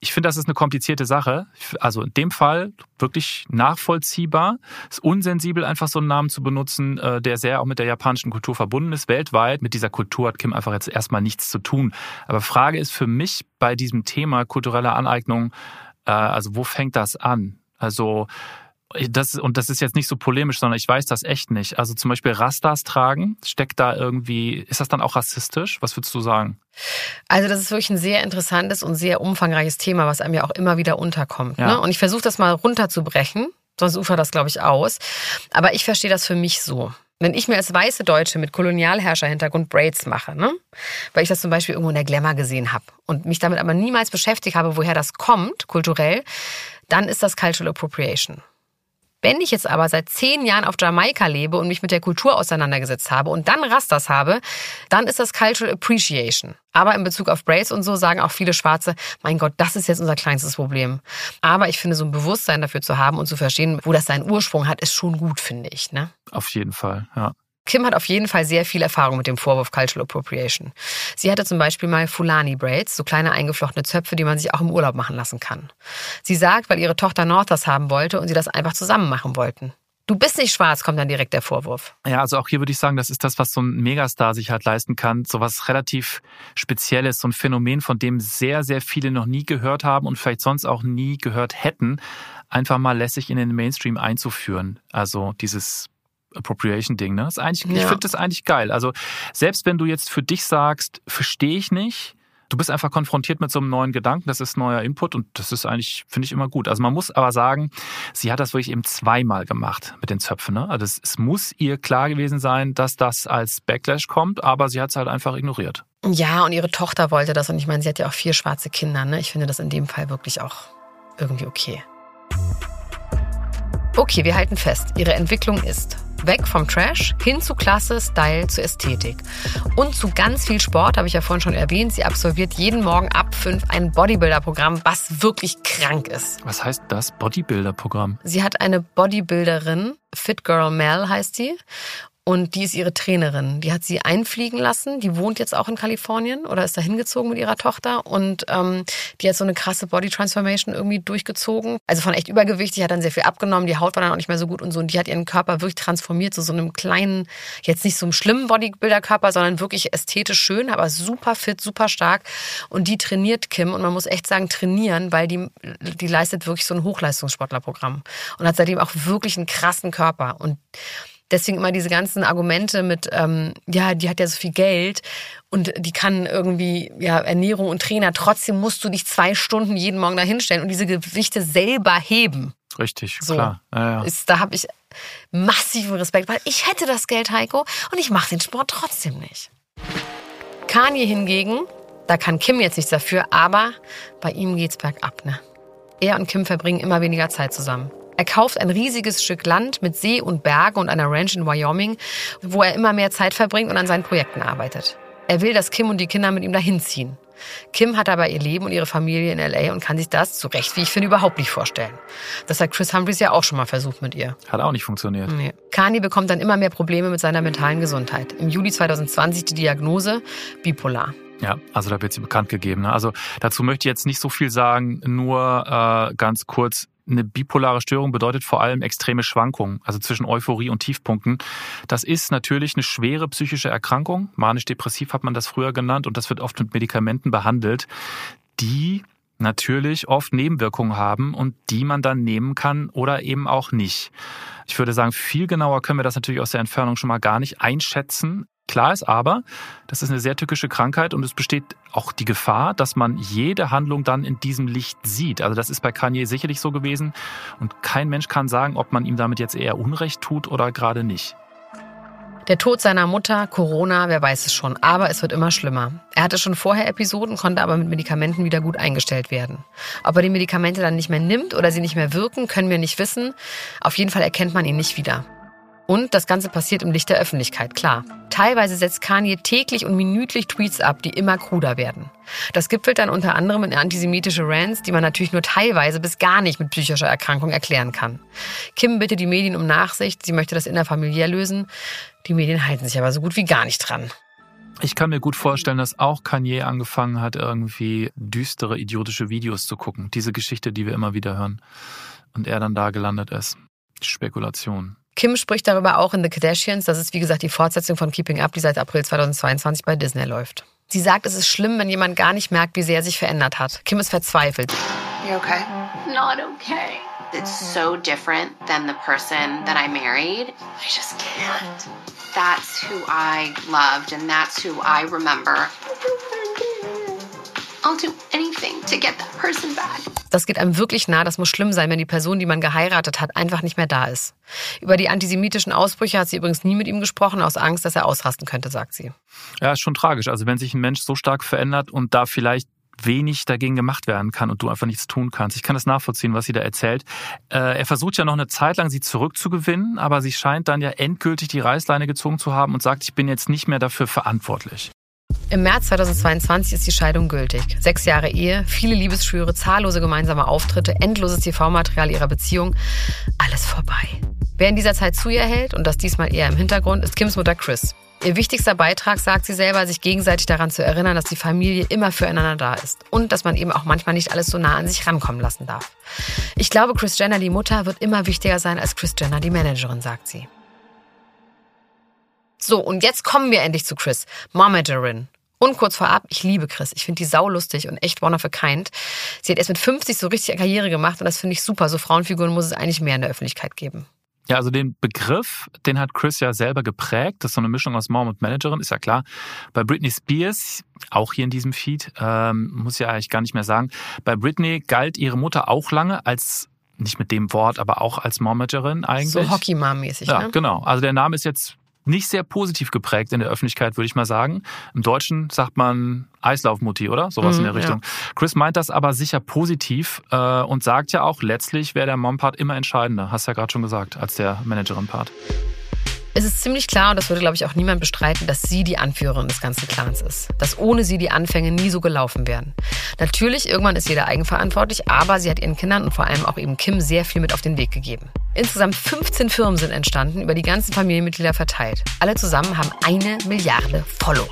Ich finde, das ist eine komplizierte Sache. Also in dem Fall wirklich nachvollziehbar. Es ist unsensibel, einfach so einen Namen zu benutzen, äh, der sehr auch mit der japanischen Kultur verbunden ist, weltweit. Mit dieser Kultur hat Kim einfach jetzt erstmal nichts zu tun. Aber Frage ist für mich bei diesem Thema kulturelle Aneignung, äh, also wo fängt das an? Also das, und das ist jetzt nicht so polemisch, sondern ich weiß das echt nicht. Also zum Beispiel Rastas tragen, steckt da irgendwie, ist das dann auch rassistisch? Was würdest du sagen? Also das ist wirklich ein sehr interessantes und sehr umfangreiches Thema, was einem ja auch immer wieder unterkommt. Ja. Ne? Und ich versuche das mal runterzubrechen, sonst ufert das, glaube ich, aus. Aber ich verstehe das für mich so. Wenn ich mir als weiße Deutsche mit Kolonialherrscherhintergrund Braids mache, ne? weil ich das zum Beispiel irgendwo in der Glamour gesehen habe und mich damit aber niemals beschäftigt habe, woher das kommt, kulturell, dann ist das Cultural Appropriation. Wenn ich jetzt aber seit zehn Jahren auf Jamaika lebe und mich mit der Kultur auseinandergesetzt habe und dann Rastas habe, dann ist das Cultural Appreciation. Aber in Bezug auf Braids und so sagen auch viele Schwarze, mein Gott, das ist jetzt unser kleinstes Problem. Aber ich finde, so ein Bewusstsein dafür zu haben und zu verstehen, wo das seinen Ursprung hat, ist schon gut, finde ich. Ne? Auf jeden Fall, ja. Kim hat auf jeden Fall sehr viel Erfahrung mit dem Vorwurf Cultural Appropriation. Sie hatte zum Beispiel mal Fulani Braids, so kleine eingeflochtene Zöpfe, die man sich auch im Urlaub machen lassen kann. Sie sagt, weil ihre Tochter North das haben wollte und sie das einfach zusammen machen wollten. Du bist nicht schwarz, kommt dann direkt der Vorwurf. Ja, also auch hier würde ich sagen, das ist das, was so ein Megastar sich halt leisten kann. So was relativ Spezielles, so ein Phänomen, von dem sehr, sehr viele noch nie gehört haben und vielleicht sonst auch nie gehört hätten, einfach mal lässig in den Mainstream einzuführen. Also dieses Appropriation-Ding, ne? Ist eigentlich, Ich Ja. finde das eigentlich geil. Also selbst wenn du jetzt für dich sagst, verstehe ich nicht, du bist einfach konfrontiert mit so einem neuen Gedanken, das ist neuer Input und das ist eigentlich, finde ich, immer gut. Also man muss aber sagen, sie hat das wirklich eben zweimal gemacht mit den Zöpfen. Ne? Also es, es muss ihr klar gewesen sein, dass das als Backlash kommt, aber sie hat es halt einfach ignoriert. Ja, und ihre Tochter wollte das und ich meine, sie hat ja auch vier schwarze Kinder. Ne? Ich finde das in dem Fall wirklich auch irgendwie okay. Okay, wir halten fest, ihre Entwicklung ist weg vom Trash hin zu Klasse, Style, zu Ästhetik. Und zu ganz viel Sport, habe ich ja vorhin schon erwähnt. Sie absolviert jeden Morgen ab fünf ein Bodybuilder-Programm, was wirklich krank ist. Was heißt das Bodybuilder-Programm? Sie hat eine Bodybuilderin, Fit Girl Mel heißt sie. Und die ist ihre Trainerin. Die hat sie einfliegen lassen. Die wohnt jetzt auch in Kalifornien oder ist da hingezogen mit ihrer Tochter. Und ähm, die hat so eine krasse Body Transformation irgendwie durchgezogen. Also von echt Übergewicht. Die hat dann sehr viel abgenommen. Die Haut war dann auch nicht mehr so gut und so. Und die hat ihren Körper wirklich transformiert zu so einem kleinen, jetzt nicht so einem schlimmen Bodybuilder-Körper, sondern wirklich ästhetisch schön, aber super fit, super stark. Und die trainiert Kim. Und man muss echt sagen, trainieren, weil die, die leistet wirklich so ein Hochleistungssportlerprogramm. Und hat seitdem auch wirklich einen krassen Körper. Und Deswegen immer diese ganzen Argumente mit, ähm, ja, die hat ja so viel Geld und die kann irgendwie ja Ernährung und Trainer. Trotzdem musst du dich zwei Stunden jeden Morgen dahinstellen und diese Gewichte selber heben. Richtig, So. klar. Ja, ja. Ist, da habe ich massiven Respekt, weil ich hätte das Geld, Heiko, und ich mache den Sport trotzdem nicht. Kanye hingegen, da kann Kim jetzt nichts dafür, aber bei ihm geht's bergab, ne? Er und Kim verbringen immer weniger Zeit zusammen. Er kauft ein riesiges Stück Land mit See und Bergen und einer Ranch in Wyoming, wo er immer mehr Zeit verbringt und an seinen Projekten arbeitet. Er will, dass Kim und die Kinder mit ihm dahin ziehen. Kim hat aber ihr Leben und ihre Familie in LA und kann sich das, zu Recht, wie ich finde, überhaupt nicht vorstellen. Das hat Chris Humphries ja auch schon mal versucht mit ihr. Hat auch nicht funktioniert. Nee. Kanye bekommt dann immer mehr Probleme mit seiner mentalen Gesundheit. Im Juli 2020 die Diagnose bipolar. Ja, also da wird sie bekannt gegeben. Ne? Also dazu möchte ich jetzt nicht so viel sagen, nur äh, ganz kurz. Eine bipolare Störung bedeutet vor allem extreme Schwankungen, also zwischen Euphorie und Tiefpunkten. Das ist natürlich eine schwere psychische Erkrankung. Manisch-depressiv hat man das früher genannt und das wird oft mit Medikamenten behandelt, die natürlich oft Nebenwirkungen haben und die man dann nehmen kann oder eben auch nicht. Ich würde sagen, viel genauer können wir das natürlich aus der Entfernung schon mal gar nicht einschätzen. Klar ist aber, das ist eine sehr tückische Krankheit und es besteht auch die Gefahr, dass man jede Handlung dann in diesem Licht sieht. Also das ist bei Kanye sicherlich so gewesen und kein Mensch kann sagen, ob man ihm damit jetzt eher Unrecht tut oder gerade nicht. Der Tod seiner Mutter, Corona, wer weiß es schon, aber es wird immer schlimmer. Er hatte schon vorher Episoden, konnte aber mit Medikamenten wieder gut eingestellt werden. Ob er die Medikamente dann nicht mehr nimmt oder sie nicht mehr wirken, können wir nicht wissen. Auf jeden Fall erkennt man ihn nicht wieder. Und das Ganze passiert im Licht der Öffentlichkeit, klar. Teilweise setzt Kanye täglich und minütlich Tweets ab, die immer kruder werden. Das gipfelt dann unter anderem in antisemitische Rants, die man natürlich nur teilweise bis gar nicht mit psychischer Erkrankung erklären kann. Kim bittet die Medien um Nachsicht, sie möchte das innerfamiliär lösen. Die Medien halten sich aber so gut wie gar nicht dran. Ich kann mir gut vorstellen, dass auch Kanye angefangen hat, irgendwie düstere, idiotische Videos zu gucken. Diese Geschichte, die wir immer wieder hören. Und er dann da gelandet ist. Spekulation. Kim spricht darüber auch in The Kardashians. Das ist, wie gesagt, die Fortsetzung von Keeping Up, die seit April 2022 bei Disney läuft. Sie sagt, es ist schlimm, wenn jemand gar nicht merkt, wie sehr er sich verändert hat. Kim ist verzweifelt. You okay? Not okay. It's so different than the person that I married. I just can't. That's who I loved and that's who I remember. I'll do anything to get that person back. Das geht einem wirklich nah. Das muss schlimm sein, wenn die Person, die man geheiratet hat, einfach nicht mehr da ist. Über die antisemitischen Ausbrüche hat sie übrigens nie mit ihm gesprochen, aus Angst, dass er ausrasten könnte, sagt sie. Ja, ist schon tragisch. Also wenn sich ein Mensch so stark verändert und da vielleicht wenig dagegen gemacht werden kann und du einfach nichts tun kannst. Ich kann das nachvollziehen, was sie da erzählt. Äh, er versucht ja noch eine Zeit lang, sie zurückzugewinnen, aber sie scheint dann ja endgültig die Reißleine gezogen zu haben und sagt, ich bin jetzt nicht mehr dafür verantwortlich. Im März 2022 ist die Scheidung gültig. Sechs Jahre Ehe, viele Liebesschwüre, zahllose gemeinsame Auftritte, endloses TV-Material ihrer Beziehung. Alles vorbei. Wer in dieser Zeit zu ihr hält, und das diesmal eher im Hintergrund, ist Kims Mutter Chris. Ihr wichtigster Beitrag, sagt sie selber, sich gegenseitig daran zu erinnern, dass die Familie immer füreinander da ist und dass man eben auch manchmal nicht alles so nah an sich rankommen lassen darf. Ich glaube, Chris Jenner, die Mutter, wird immer wichtiger sein als Chris Jenner, die Managerin, sagt sie. So, und jetzt kommen wir endlich zu Chris, Momagerin. Und kurz vorab, ich liebe Chris. Ich finde die sau lustig und echt one of a kind. Sie hat erst mit 50 so richtig Karriere gemacht und das finde ich super. So Frauenfiguren muss es eigentlich mehr in der Öffentlichkeit geben. Ja, also den Begriff, den hat Chris ja selber geprägt. Das ist so eine Mischung aus Mom und Managerin, ist ja klar. Bei Britney Spears, auch hier in diesem Feed, ähm, muss ich ja eigentlich gar nicht mehr sagen. Bei Britney galt ihre Mutter auch lange als, nicht mit dem Wort, aber auch als Momagerin eigentlich. So Hockey-Mom-mäßig, Ja, ne? genau. Also der Name ist jetzt nicht sehr positiv geprägt in der Öffentlichkeit, würde ich mal sagen. Im Deutschen sagt man Eislaufmutti, oder? Sowas Mhm, in der Richtung. Chris meint das aber sicher positiv äh, und sagt ja auch, letztlich wäre der Mom-Part immer entscheidender. Hast ja gerade schon gesagt, als der Managerin-Part. Es ist ziemlich klar, und das würde, glaube ich, auch niemand bestreiten, dass sie die Anführerin des ganzen Clans ist. Dass ohne sie die Anfänge nie so gelaufen wären. Natürlich, irgendwann ist jeder eigenverantwortlich, aber sie hat ihren Kindern und vor allem auch eben Kim sehr viel mit auf den Weg gegeben. Insgesamt 15 Firmen sind entstanden, über die ganzen Familienmitglieder verteilt. Alle zusammen haben eine Milliarde Follower.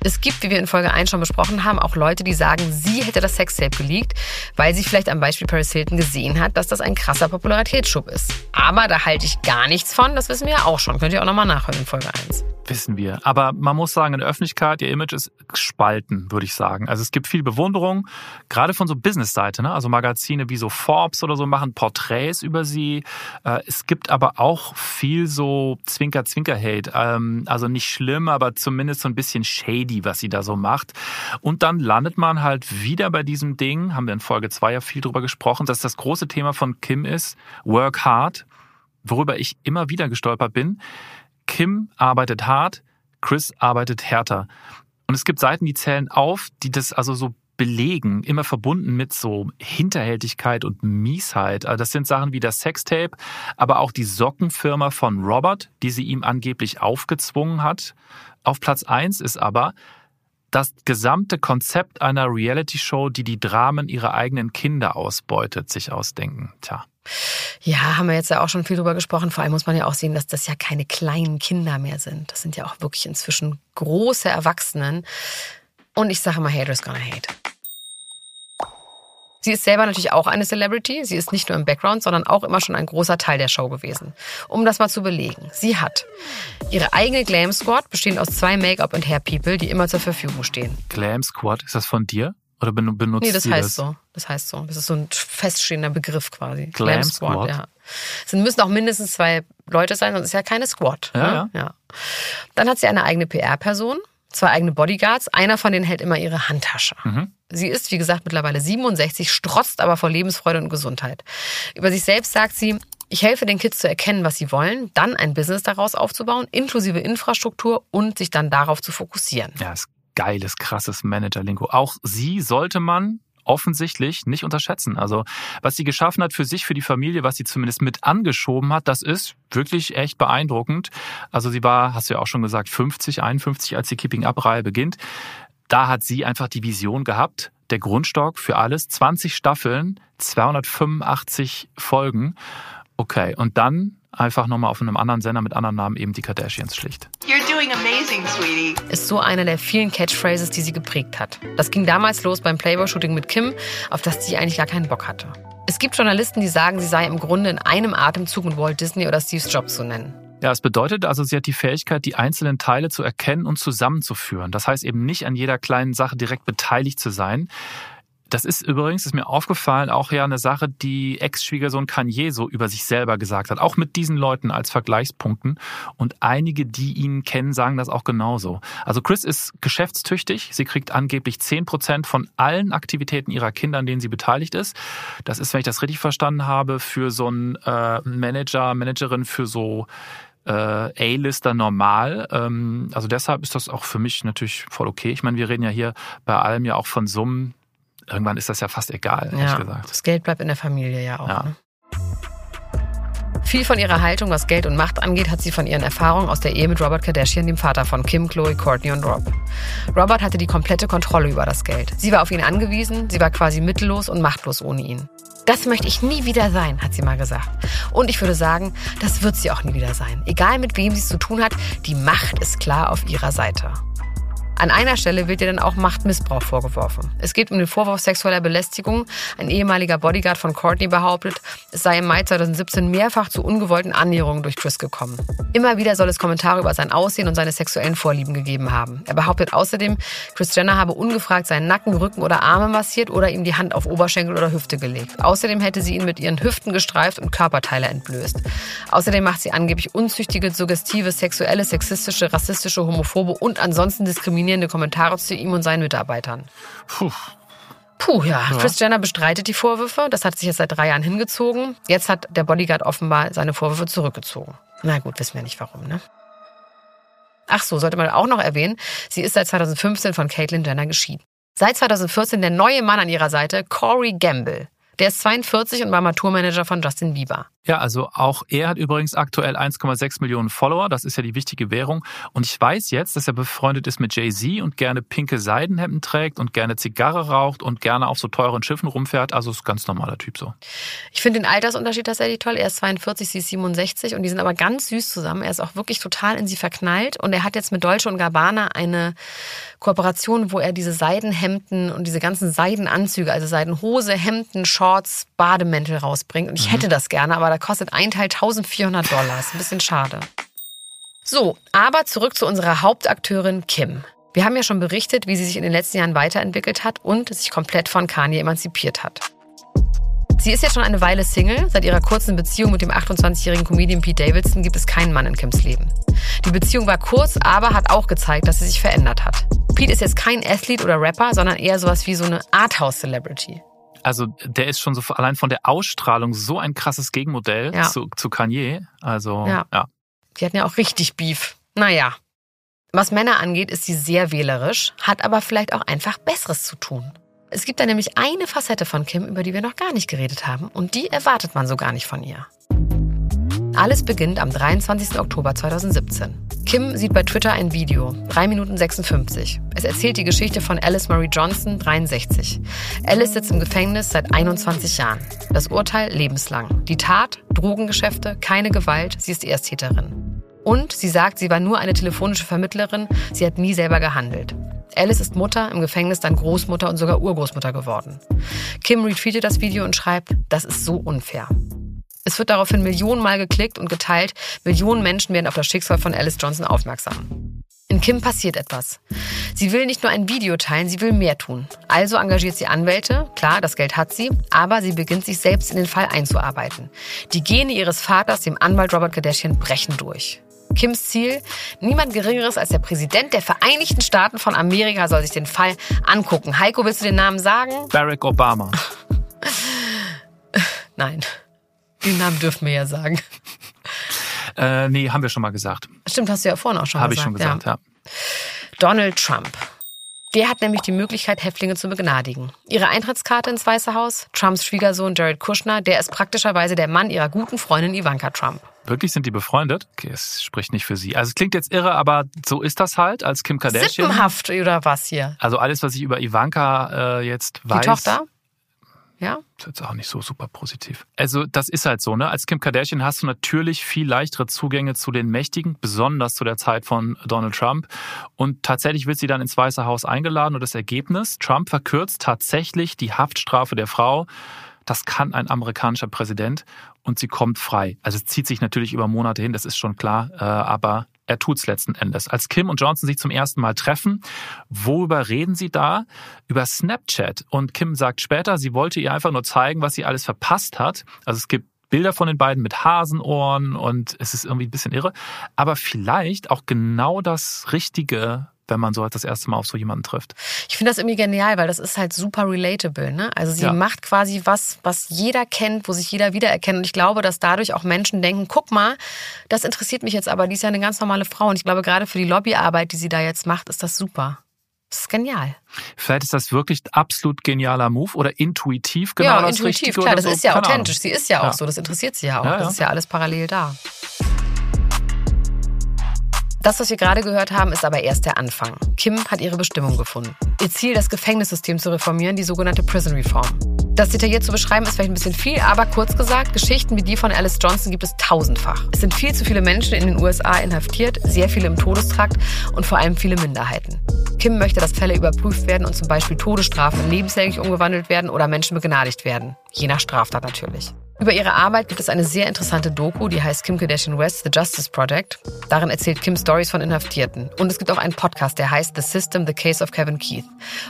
Es gibt, wie wir in Folge 1 schon besprochen haben, auch Leute, die sagen, sie hätte das Sextape geleakt, weil sie vielleicht am Beispiel Paris Hilton gesehen hat, dass das ein krasser Popularitätsschub ist. Aber da halte ich gar nichts von, das wissen wir ja auch schon. Könnt ihr auch nochmal nachhören in Folge 1 wissen wir. Aber man muss sagen, in der Öffentlichkeit, ihr Image ist gespalten, würde ich sagen. Also es gibt viel Bewunderung, gerade von so Business-Seite. Ne? Also Magazine wie so Forbes oder so machen Porträts über sie. Äh, es gibt aber auch viel so Zwinker-Zwinker-Hate. Ähm, also nicht schlimm, aber zumindest so ein bisschen shady, was sie da so macht. Und dann landet man halt wieder bei diesem Ding, haben wir in Folge 2 ja viel drüber gesprochen, dass das große Thema von Kim ist, work hard, worüber ich immer wieder gestolpert bin. Kim arbeitet hart, Chris arbeitet härter. Und es gibt Seiten, die zählen auf, die das also so belegen, immer verbunden mit so Hinterhältigkeit und Miesheit. Also das sind Sachen wie das Sextape, aber auch die Sockenfirma von Robert, die sie ihm angeblich aufgezwungen hat. Auf Platz eins ist aber das gesamte Konzept einer Reality-Show, die die Dramen ihrer eigenen Kinder ausbeutet, sich ausdenken. Tja. Ja, haben wir jetzt ja auch schon viel drüber gesprochen. Vor allem muss man ja auch sehen, dass das ja keine kleinen Kinder mehr sind. Das sind ja auch wirklich inzwischen große Erwachsenen. Und ich sage mal, Haters gonna hate. Sie ist selber natürlich auch eine Celebrity. Sie ist nicht nur im Background, sondern auch immer schon ein großer Teil der Show gewesen. Um das mal zu belegen. Sie hat ihre eigene Glam Squad, bestehend aus zwei Make-up- und Hair-People, die immer zur Verfügung stehen. Glam Squad, ist das von dir? Oder benutzt Nee, das heißt das? so. Das heißt so. Das ist so ein feststehender Begriff quasi. Glam Squad? ja. Es müssen auch mindestens zwei Leute sein, sonst ist ja keine Squad. Ja, ne? ja. Dann hat sie eine eigene PR-Person, zwei eigene Bodyguards. Einer von denen hält immer ihre Handtasche. Mhm. Sie ist, wie gesagt, mittlerweile 67, strotzt aber vor Lebensfreude und Gesundheit. Über sich selbst sagt sie, ich helfe den Kids zu erkennen, was sie wollen, dann ein Business daraus aufzubauen, inklusive Infrastruktur und sich dann darauf zu fokussieren. Ja, ist geiles, krasses Manager-Lingo. Auch sie sollte man offensichtlich nicht unterschätzen. Also was sie geschaffen hat für sich, für die Familie, was sie zumindest mit angeschoben hat, das ist wirklich echt beeindruckend. Also sie war, hast du ja auch schon gesagt, 50, 51, als die Keeping Up-Reihe beginnt. Da hat sie einfach die Vision gehabt, der Grundstock für alles, 20 Staffeln, 285 Folgen. Okay, und dann einfach nochmal auf einem anderen Sender mit anderen Namen eben die Kardashians schlicht. You're amazing, sweetie. Ist so einer der vielen Catchphrases, die sie geprägt hat. Das ging damals los beim Playboy-Shooting mit Kim, auf das sie eigentlich gar keinen Bock hatte. Es gibt Journalisten, die sagen, sie sei im Grunde in einem Atemzug mit Walt Disney oder Steve Jobs zu nennen. Ja, es bedeutet also, sie hat die Fähigkeit, die einzelnen Teile zu erkennen und zusammenzuführen. Das heißt eben nicht an jeder kleinen Sache direkt beteiligt zu sein. Das ist übrigens, ist mir aufgefallen, auch ja eine Sache, die Ex-Schwiegersohn Kanye so über sich selber gesagt hat. Auch mit diesen Leuten als Vergleichspunkten. Und einige, die ihn kennen, sagen das auch genauso. Also Chris ist geschäftstüchtig. Sie kriegt angeblich 10 Prozent von allen Aktivitäten ihrer Kinder, an denen sie beteiligt ist. Das ist, wenn ich das richtig verstanden habe, für so einen äh, Manager, Managerin für so äh, A-Lister normal. Ähm, also deshalb ist das auch für mich natürlich voll okay. Ich meine, wir reden ja hier bei allem ja auch von Summen. Irgendwann ist das ja fast egal, ehrlich Ja, gesagt. das Geld bleibt in der Familie ja auch. Ja. Ne? Viel von ihrer Haltung, was Geld und Macht angeht, hat sie von ihren Erfahrungen aus der Ehe mit Robert Kardashian, dem Vater von Kim, Chloe, Courtney und Rob. Robert hatte die komplette Kontrolle über das Geld. Sie war auf ihn angewiesen, sie war quasi mittellos und machtlos ohne ihn. Das möchte ich nie wieder sein, hat sie mal gesagt. Und ich würde sagen, das wird sie auch nie wieder sein. Egal mit wem sie es zu tun hat, die Macht ist klar auf ihrer Seite. An einer Stelle wird ihr dann auch Machtmissbrauch vorgeworfen. Es geht um den Vorwurf sexueller Belästigung. Ein ehemaliger Bodyguard von Courtney behauptet, es sei im Mai 2017 mehrfach zu ungewollten Annäherungen durch Chris gekommen. Immer wieder soll es Kommentare über sein Aussehen und seine sexuellen Vorlieben gegeben haben. Er behauptet außerdem, Chris Jenner habe ungefragt seinen Nacken, Rücken oder Arme massiert oder ihm die Hand auf Oberschenkel oder Hüfte gelegt. Außerdem hätte sie ihn mit ihren Hüften gestreift und Körperteile entblößt. Außerdem macht sie angeblich unzüchtige, suggestive, sexuelle, sexistische, rassistische, homophobe und ansonsten diskriminierende Kommentare zu ihm und seinen Mitarbeitern. Puh. Puh, ja. Chris Jenner bestreitet die Vorwürfe. Das hat sich jetzt seit drei Jahren hingezogen. Jetzt hat der Bodyguard offenbar seine Vorwürfe zurückgezogen. Na gut, wissen wir nicht warum, ne? Ach so, sollte man auch noch erwähnen, sie ist seit 2015 von Caitlyn Jenner geschieden. Seit 2014 der neue Mann an ihrer Seite, Corey Gamble. Der ist 42 und war Tourmanager von Justin Bieber. Ja, also auch er hat übrigens aktuell 1,6 Millionen Follower. Das ist ja die wichtige Währung. Und ich weiß jetzt, dass er befreundet ist mit Jay-Z und gerne pinke Seidenhemden trägt und gerne Zigarre raucht und gerne auf so teuren Schiffen rumfährt. Also ist ein ganz normaler Typ so. Ich finde den Altersunterschied tatsächlich toll. Er ist 42, sie ist 67 und die sind aber ganz süß zusammen. Er ist auch wirklich total in sie verknallt und er hat jetzt mit Dolce und Gabbana eine Kooperation, wo er diese Seidenhemden und diese ganzen Seidenanzüge, also Seidenhose, Hemden, Shorts, Bademäntel rausbringt. Und ich mhm. hätte das gerne, aber da kostet ein Teil 1400 Dollar. Ist ein bisschen schade. So, aber zurück zu unserer Hauptakteurin Kim. Wir haben ja schon berichtet, wie sie sich in den letzten Jahren weiterentwickelt hat und sich komplett von Kanye emanzipiert hat. Sie ist jetzt schon eine Weile Single. Seit ihrer kurzen Beziehung mit dem 28-jährigen Comedian Pete Davidson gibt es keinen Mann in Kims Leben. Die Beziehung war kurz, aber hat auch gezeigt, dass sie sich verändert hat. Pete ist jetzt kein Athlet oder Rapper, sondern eher sowas wie so eine Arthouse-Celebrity. Also der ist schon so allein von der Ausstrahlung so ein krasses Gegenmodell ja. zu, zu Kanye. Also ja. ja. Die hatten ja auch richtig Beef. Naja. Was Männer angeht, ist sie sehr wählerisch, hat aber vielleicht auch einfach Besseres zu tun. Es gibt da nämlich eine Facette von Kim, über die wir noch gar nicht geredet haben und die erwartet man so gar nicht von ihr. Alles beginnt am 23. Oktober 2017. Kim sieht bei Twitter ein Video, 3 Minuten 56. Es erzählt die Geschichte von Alice Marie Johnson, 63. Alice sitzt im Gefängnis seit 21 Jahren. Das Urteil lebenslang. Die Tat, Drogengeschäfte, keine Gewalt, sie ist Ersttäterin. Und sie sagt, sie war nur eine telefonische Vermittlerin, sie hat nie selber gehandelt. Alice ist Mutter, im Gefängnis dann Großmutter und sogar Urgroßmutter geworden. Kim retweetet das Video und schreibt, das ist so unfair. Es wird daraufhin Millionenmal geklickt und geteilt. Millionen Menschen werden auf das Schicksal von Alice Johnson aufmerksam. In Kim passiert etwas. Sie will nicht nur ein Video teilen, sie will mehr tun. Also engagiert sie Anwälte, klar, das Geld hat sie, aber sie beginnt sich selbst in den Fall einzuarbeiten. Die Gene ihres Vaters, dem Anwalt Robert Kardashian, brechen durch. Kims Ziel, niemand Geringeres als der Präsident der Vereinigten Staaten von Amerika soll sich den Fall angucken. Heiko, willst du den Namen sagen? Barack Obama. (laughs) Nein. Den Namen dürfen wir ja sagen. Äh, nee, haben wir schon mal gesagt. Stimmt, hast du ja vorhin auch schon Hab gesagt. Habe ich schon gesagt, ja. ja. Donald Trump. Der hat nämlich die Möglichkeit, Häftlinge zu begnadigen. Ihre Eintrittskarte ins Weiße Haus, Trumps Schwiegersohn Jared Kushner, der ist praktischerweise der Mann ihrer guten Freundin Ivanka Trump. Wirklich sind die befreundet? Okay, es spricht nicht für sie. Also es klingt jetzt irre, aber so ist das halt als Kim Kardashian. Sippenhaft oder was hier? Also alles, was ich über Ivanka äh, jetzt weiß. Die Tochter? Ja. Das ist jetzt auch nicht so super positiv. Also, das ist halt so, ne? Als Kim Kardashian hast du natürlich viel leichtere Zugänge zu den Mächtigen, besonders zu der Zeit von Donald Trump. Und tatsächlich wird sie dann ins Weiße Haus eingeladen und das Ergebnis, Trump verkürzt tatsächlich die Haftstrafe der Frau. Das kann ein amerikanischer Präsident und sie kommt frei. Also es zieht sich natürlich über Monate hin, das ist schon klar, äh, aber er tut's letzten Endes. Als Kim und Johnson sich zum ersten Mal treffen, worüber reden sie da? Über Snapchat. Und Kim sagt später, sie wollte ihr einfach nur zeigen, was sie alles verpasst hat. Also es gibt Bilder von den beiden mit Hasenohren und es ist irgendwie ein bisschen irre. Aber vielleicht auch genau das Richtige wenn man so das erste Mal auf so jemanden trifft. Ich finde das irgendwie genial, weil das ist halt super relatable. Ne? Also sie ja. macht quasi was, was jeder kennt, wo sich jeder wiedererkennt. Und ich glaube, dass dadurch auch Menschen denken, guck mal, das interessiert mich jetzt aber, die ist ja eine ganz normale Frau. Und ich glaube, gerade für die Lobbyarbeit, die sie da jetzt macht, ist das super. Das ist genial. Vielleicht ist das wirklich absolut genialer Move oder intuitiv genau ja, das intuitiv, Richtige. Klar, das so. ist ja Keine authentisch. Ahnung. Sie ist ja auch ja. so. Das interessiert sie ja auch. Ja, das ist ja alles parallel da. Das, was wir gerade gehört haben, ist aber erst der Anfang. Kim hat ihre Bestimmung gefunden. Ihr Ziel, das Gefängnissystem zu reformieren, die sogenannte Prison Reform. Das detailliert zu beschreiben ist vielleicht ein bisschen viel, aber kurz gesagt, Geschichten wie die von Alice Johnson gibt es tausendfach. Es sind viel zu viele Menschen in den USA inhaftiert, sehr viele im Todestrakt und vor allem viele Minderheiten. Kim möchte, dass Fälle überprüft werden und zum Beispiel Todesstrafen lebenslänglich umgewandelt werden oder Menschen begnadigt werden. Je nach Straftat natürlich. Über ihre Arbeit gibt es eine sehr interessante Doku, die heißt Kim Kardashian West, The Justice Project. Darin erzählt Kim Stories von Inhaftierten. Und es gibt auch einen Podcast, der heißt The System, The Case of Kevin Keith.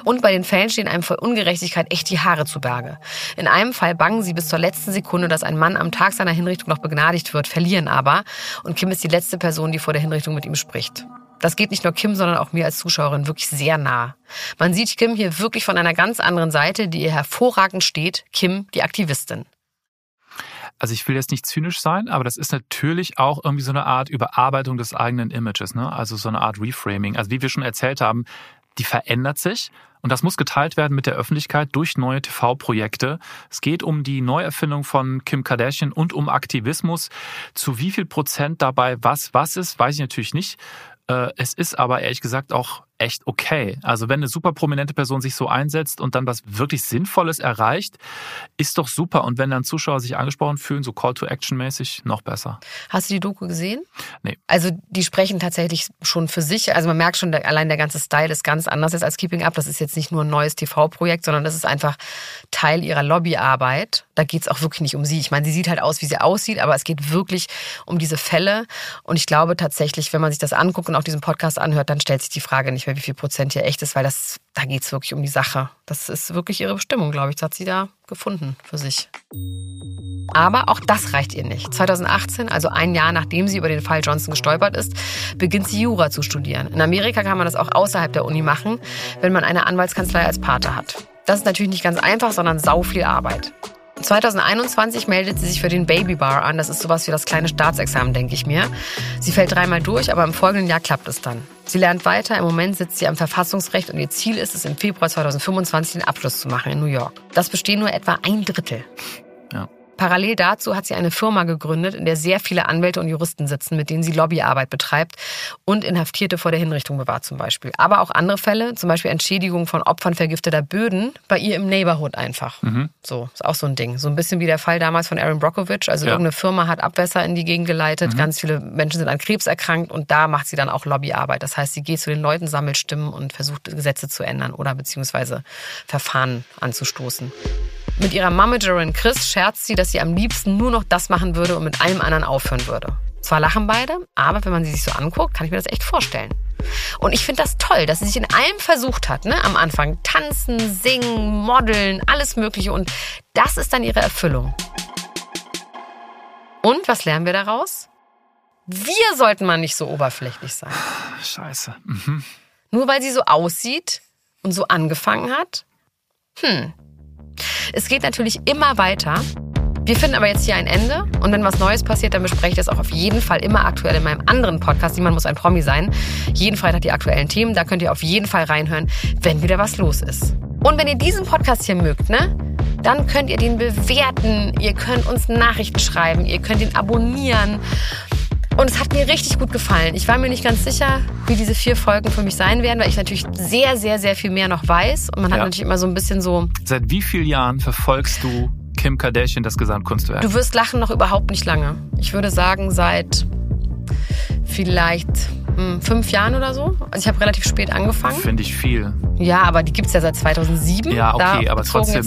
Und bei den Fällen stehen einem vor Ungerechtigkeit echt die Haare zu Berge. In einem Fall bangen sie bis zur letzten Sekunde, dass ein Mann am Tag seiner Hinrichtung noch begnadigt wird, verlieren aber. Und Kim ist die letzte Person, die vor der Hinrichtung mit ihm spricht. Das geht nicht nur Kim, sondern auch mir als Zuschauerin wirklich sehr nah. Man sieht Kim hier wirklich von einer ganz anderen Seite, die ihr hervorragend steht. Kim, die Aktivistin also ich will jetzt nicht zynisch sein, aber das ist natürlich auch irgendwie so eine Art Überarbeitung des eigenen Images, ne? Also so eine Art Reframing. Also wie wir schon erzählt haben, die verändert sich Und das muss geteilt werden mit der Öffentlichkeit durch neue TV-Projekte. Es geht um die Neuerfindung von Kim Kardashian und um Aktivismus. Zu wie viel Prozent dabei was was ist, weiß ich natürlich nicht. Äh, es ist aber ehrlich gesagt auch echt okay. Also wenn eine super prominente Person sich so einsetzt und dann was wirklich Sinnvolles erreicht, ist doch super. Und wenn dann Zuschauer sich angesprochen fühlen, so Call to Action mäßig, noch besser. Hast du die Doku gesehen? Nee. Also die sprechen tatsächlich schon für sich. Also man merkt schon, allein der ganze Style ist ganz anders jetzt als Keeping Up. Das ist jetzt nicht nur ein neues TV-Projekt, sondern das ist einfach Teil ihrer Lobbyarbeit. Da geht es auch wirklich nicht um sie. Ich meine, sie sieht halt aus, wie sie aussieht, aber es geht wirklich um diese Fälle. Und ich glaube tatsächlich, wenn man sich das anguckt und auch diesen Podcast anhört, dann stellt sich die Frage nicht mehr, wie viel Prozent hier echt ist, weil das, da geht es wirklich um die Sache. Das ist wirklich ihre Bestimmung, glaube ich. Das hat sie da gefunden für sich. Aber auch das reicht ihr nicht. 2018, also ein Jahr nachdem sie über den Fall Johnson gestolpert ist, beginnt sie Jura zu studieren. In Amerika kann man das auch außerhalb der Uni machen, wenn man eine Anwaltskanzlei als Pate hat. Das ist natürlich nicht ganz einfach, sondern sau viel Arbeit. 2021 meldet sie sich für den Baby Bar an. Das ist sowas wie das kleine Staatsexamen, denke ich mir. Sie fällt dreimal durch, aber im folgenden Jahr klappt es dann. Sie lernt weiter. Im Moment sitzt sie am Verfassungsrecht und ihr Ziel ist es, im Februar 2025 den Abschluss zu machen in New York. Das bestehen nur etwa ein Drittel. Parallel dazu hat sie eine Firma gegründet, in der sehr viele Anwälte und Juristen sitzen, mit denen sie Lobbyarbeit betreibt und Inhaftierte vor der Hinrichtung bewahrt zum Beispiel. Aber auch andere Fälle, zum Beispiel Entschädigung von Opfern vergifteter Böden, bei ihr im Neighborhood einfach. Mhm. So, ist auch so ein Ding. So ein bisschen wie der Fall damals von Aaron Brockovich. Also Ja. irgendeine Firma hat Abwässer in die Gegend geleitet, ganz viele Menschen sind an Krebs erkrankt und da macht sie dann auch Lobbyarbeit. Das heißt, sie geht zu den Leuten, sammelt Stimmen und versucht Gesetze zu ändern oder beziehungsweise Verfahren anzustoßen. Mit ihrer Momagerin Chris scherzt sie, dass sie am liebsten nur noch das machen würde und mit allem anderen aufhören würde. Zwar lachen beide, aber wenn man sie sich so anguckt, kann ich mir das echt vorstellen. Und ich finde das toll, dass sie sich in allem versucht hat, ne? Am Anfang tanzen, singen, modeln, alles Mögliche. Und das ist dann ihre Erfüllung. Und was lernen wir daraus? Wir sollten mal nicht so oberflächlich sein. Scheiße. Mhm. Nur weil sie so aussieht und so angefangen hat? Hm. Es geht natürlich immer weiter. Wir finden aber jetzt hier ein Ende. Und wenn was Neues passiert, dann bespreche ich das auch auf jeden Fall immer aktuell in meinem anderen Podcast. Niemand muss ein Promi sein. Jeden Freitag die aktuellen Themen. Da könnt ihr auf jeden Fall reinhören, wenn wieder was los ist. Und wenn ihr diesen Podcast hier mögt, ne? Dann könnt ihr den bewerten. Ihr könnt uns Nachrichten schreiben. Ihr könnt ihn abonnieren. Und es hat mir richtig gut gefallen. Ich war mir nicht ganz sicher, wie diese vier Folgen für mich sein werden, weil ich natürlich sehr, sehr, sehr viel mehr noch weiß. Und man hat Ja. natürlich immer so ein bisschen so, Seit wie vielen Jahren verfolgst du Kim Kardashian, das Gesamtkunstwerk? du wirst lachen noch überhaupt nicht lange. Ich würde sagen, seit vielleicht hm, fünf Jahren oder so. Also ich habe relativ spät angefangen. Finde ich viel. Ja, aber die gibt's ja seit 2007. Ja, okay, aber trotzdem-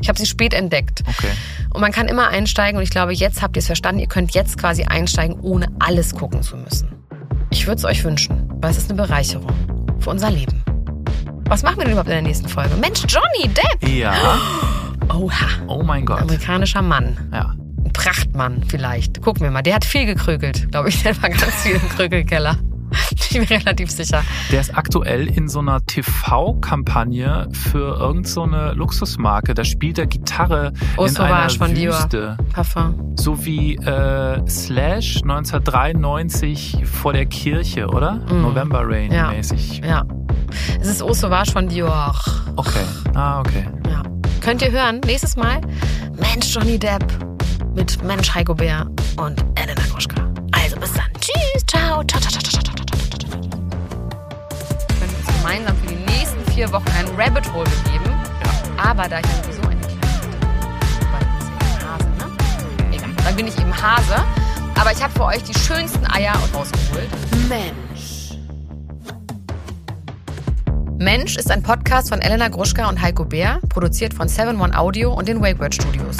ich habe sie spät entdeckt. Okay. Und man kann immer einsteigen und ich glaube, jetzt habt ihr es verstanden. Ihr könnt jetzt quasi einsteigen, ohne alles gucken zu müssen. Ich würde es euch wünschen, weil es ist eine Bereicherung für unser Leben. Was machen wir denn überhaupt in der nächsten Folge? Mensch, Johnny Depp! Ja. (gasps) Oha, Oh mein Gott. amerikanischer Mann. Ja. Ein Prachtmann vielleicht. Gucken wir mal. Der hat viel gekrökelt, glaube ich. Der war ganz viel im Krökelkeller. (laughs) ich bin relativ sicher. Der ist aktuell in so einer TV-Kampagne für irgendeine so Luxusmarke. Da spielt er Gitarre oh, in so einer von Wüste. Parfum. So wie äh, Slash 1993 vor der Kirche, oder? Mm. November Rain ja. mäßig. Ja. Es ist Au Sauvage von Dior. Okay. Ah, okay. Ja. Könnt ihr hören, nächstes Mal Mensch Johnny Depp mit Mensch Heiko Bär und Elena Gruschka. Also bis dann. Tschüss. Ciao. Ciao, ciao, ciao, ciao, ciao. Gemeinsam für die nächsten vier Wochen ein Rabbit Hole begeben. Aber da ich ja sowieso eine kleine ja Hase, ne? Egal. Dann bin ich eben Hase. Aber ich habe für euch die schönsten Eier rausgeholt. Mensch. Mensch ist ein Podcast von Elena Gruschka und Heiko Bär, produziert von 7 One Audio und den Wakeword Studios.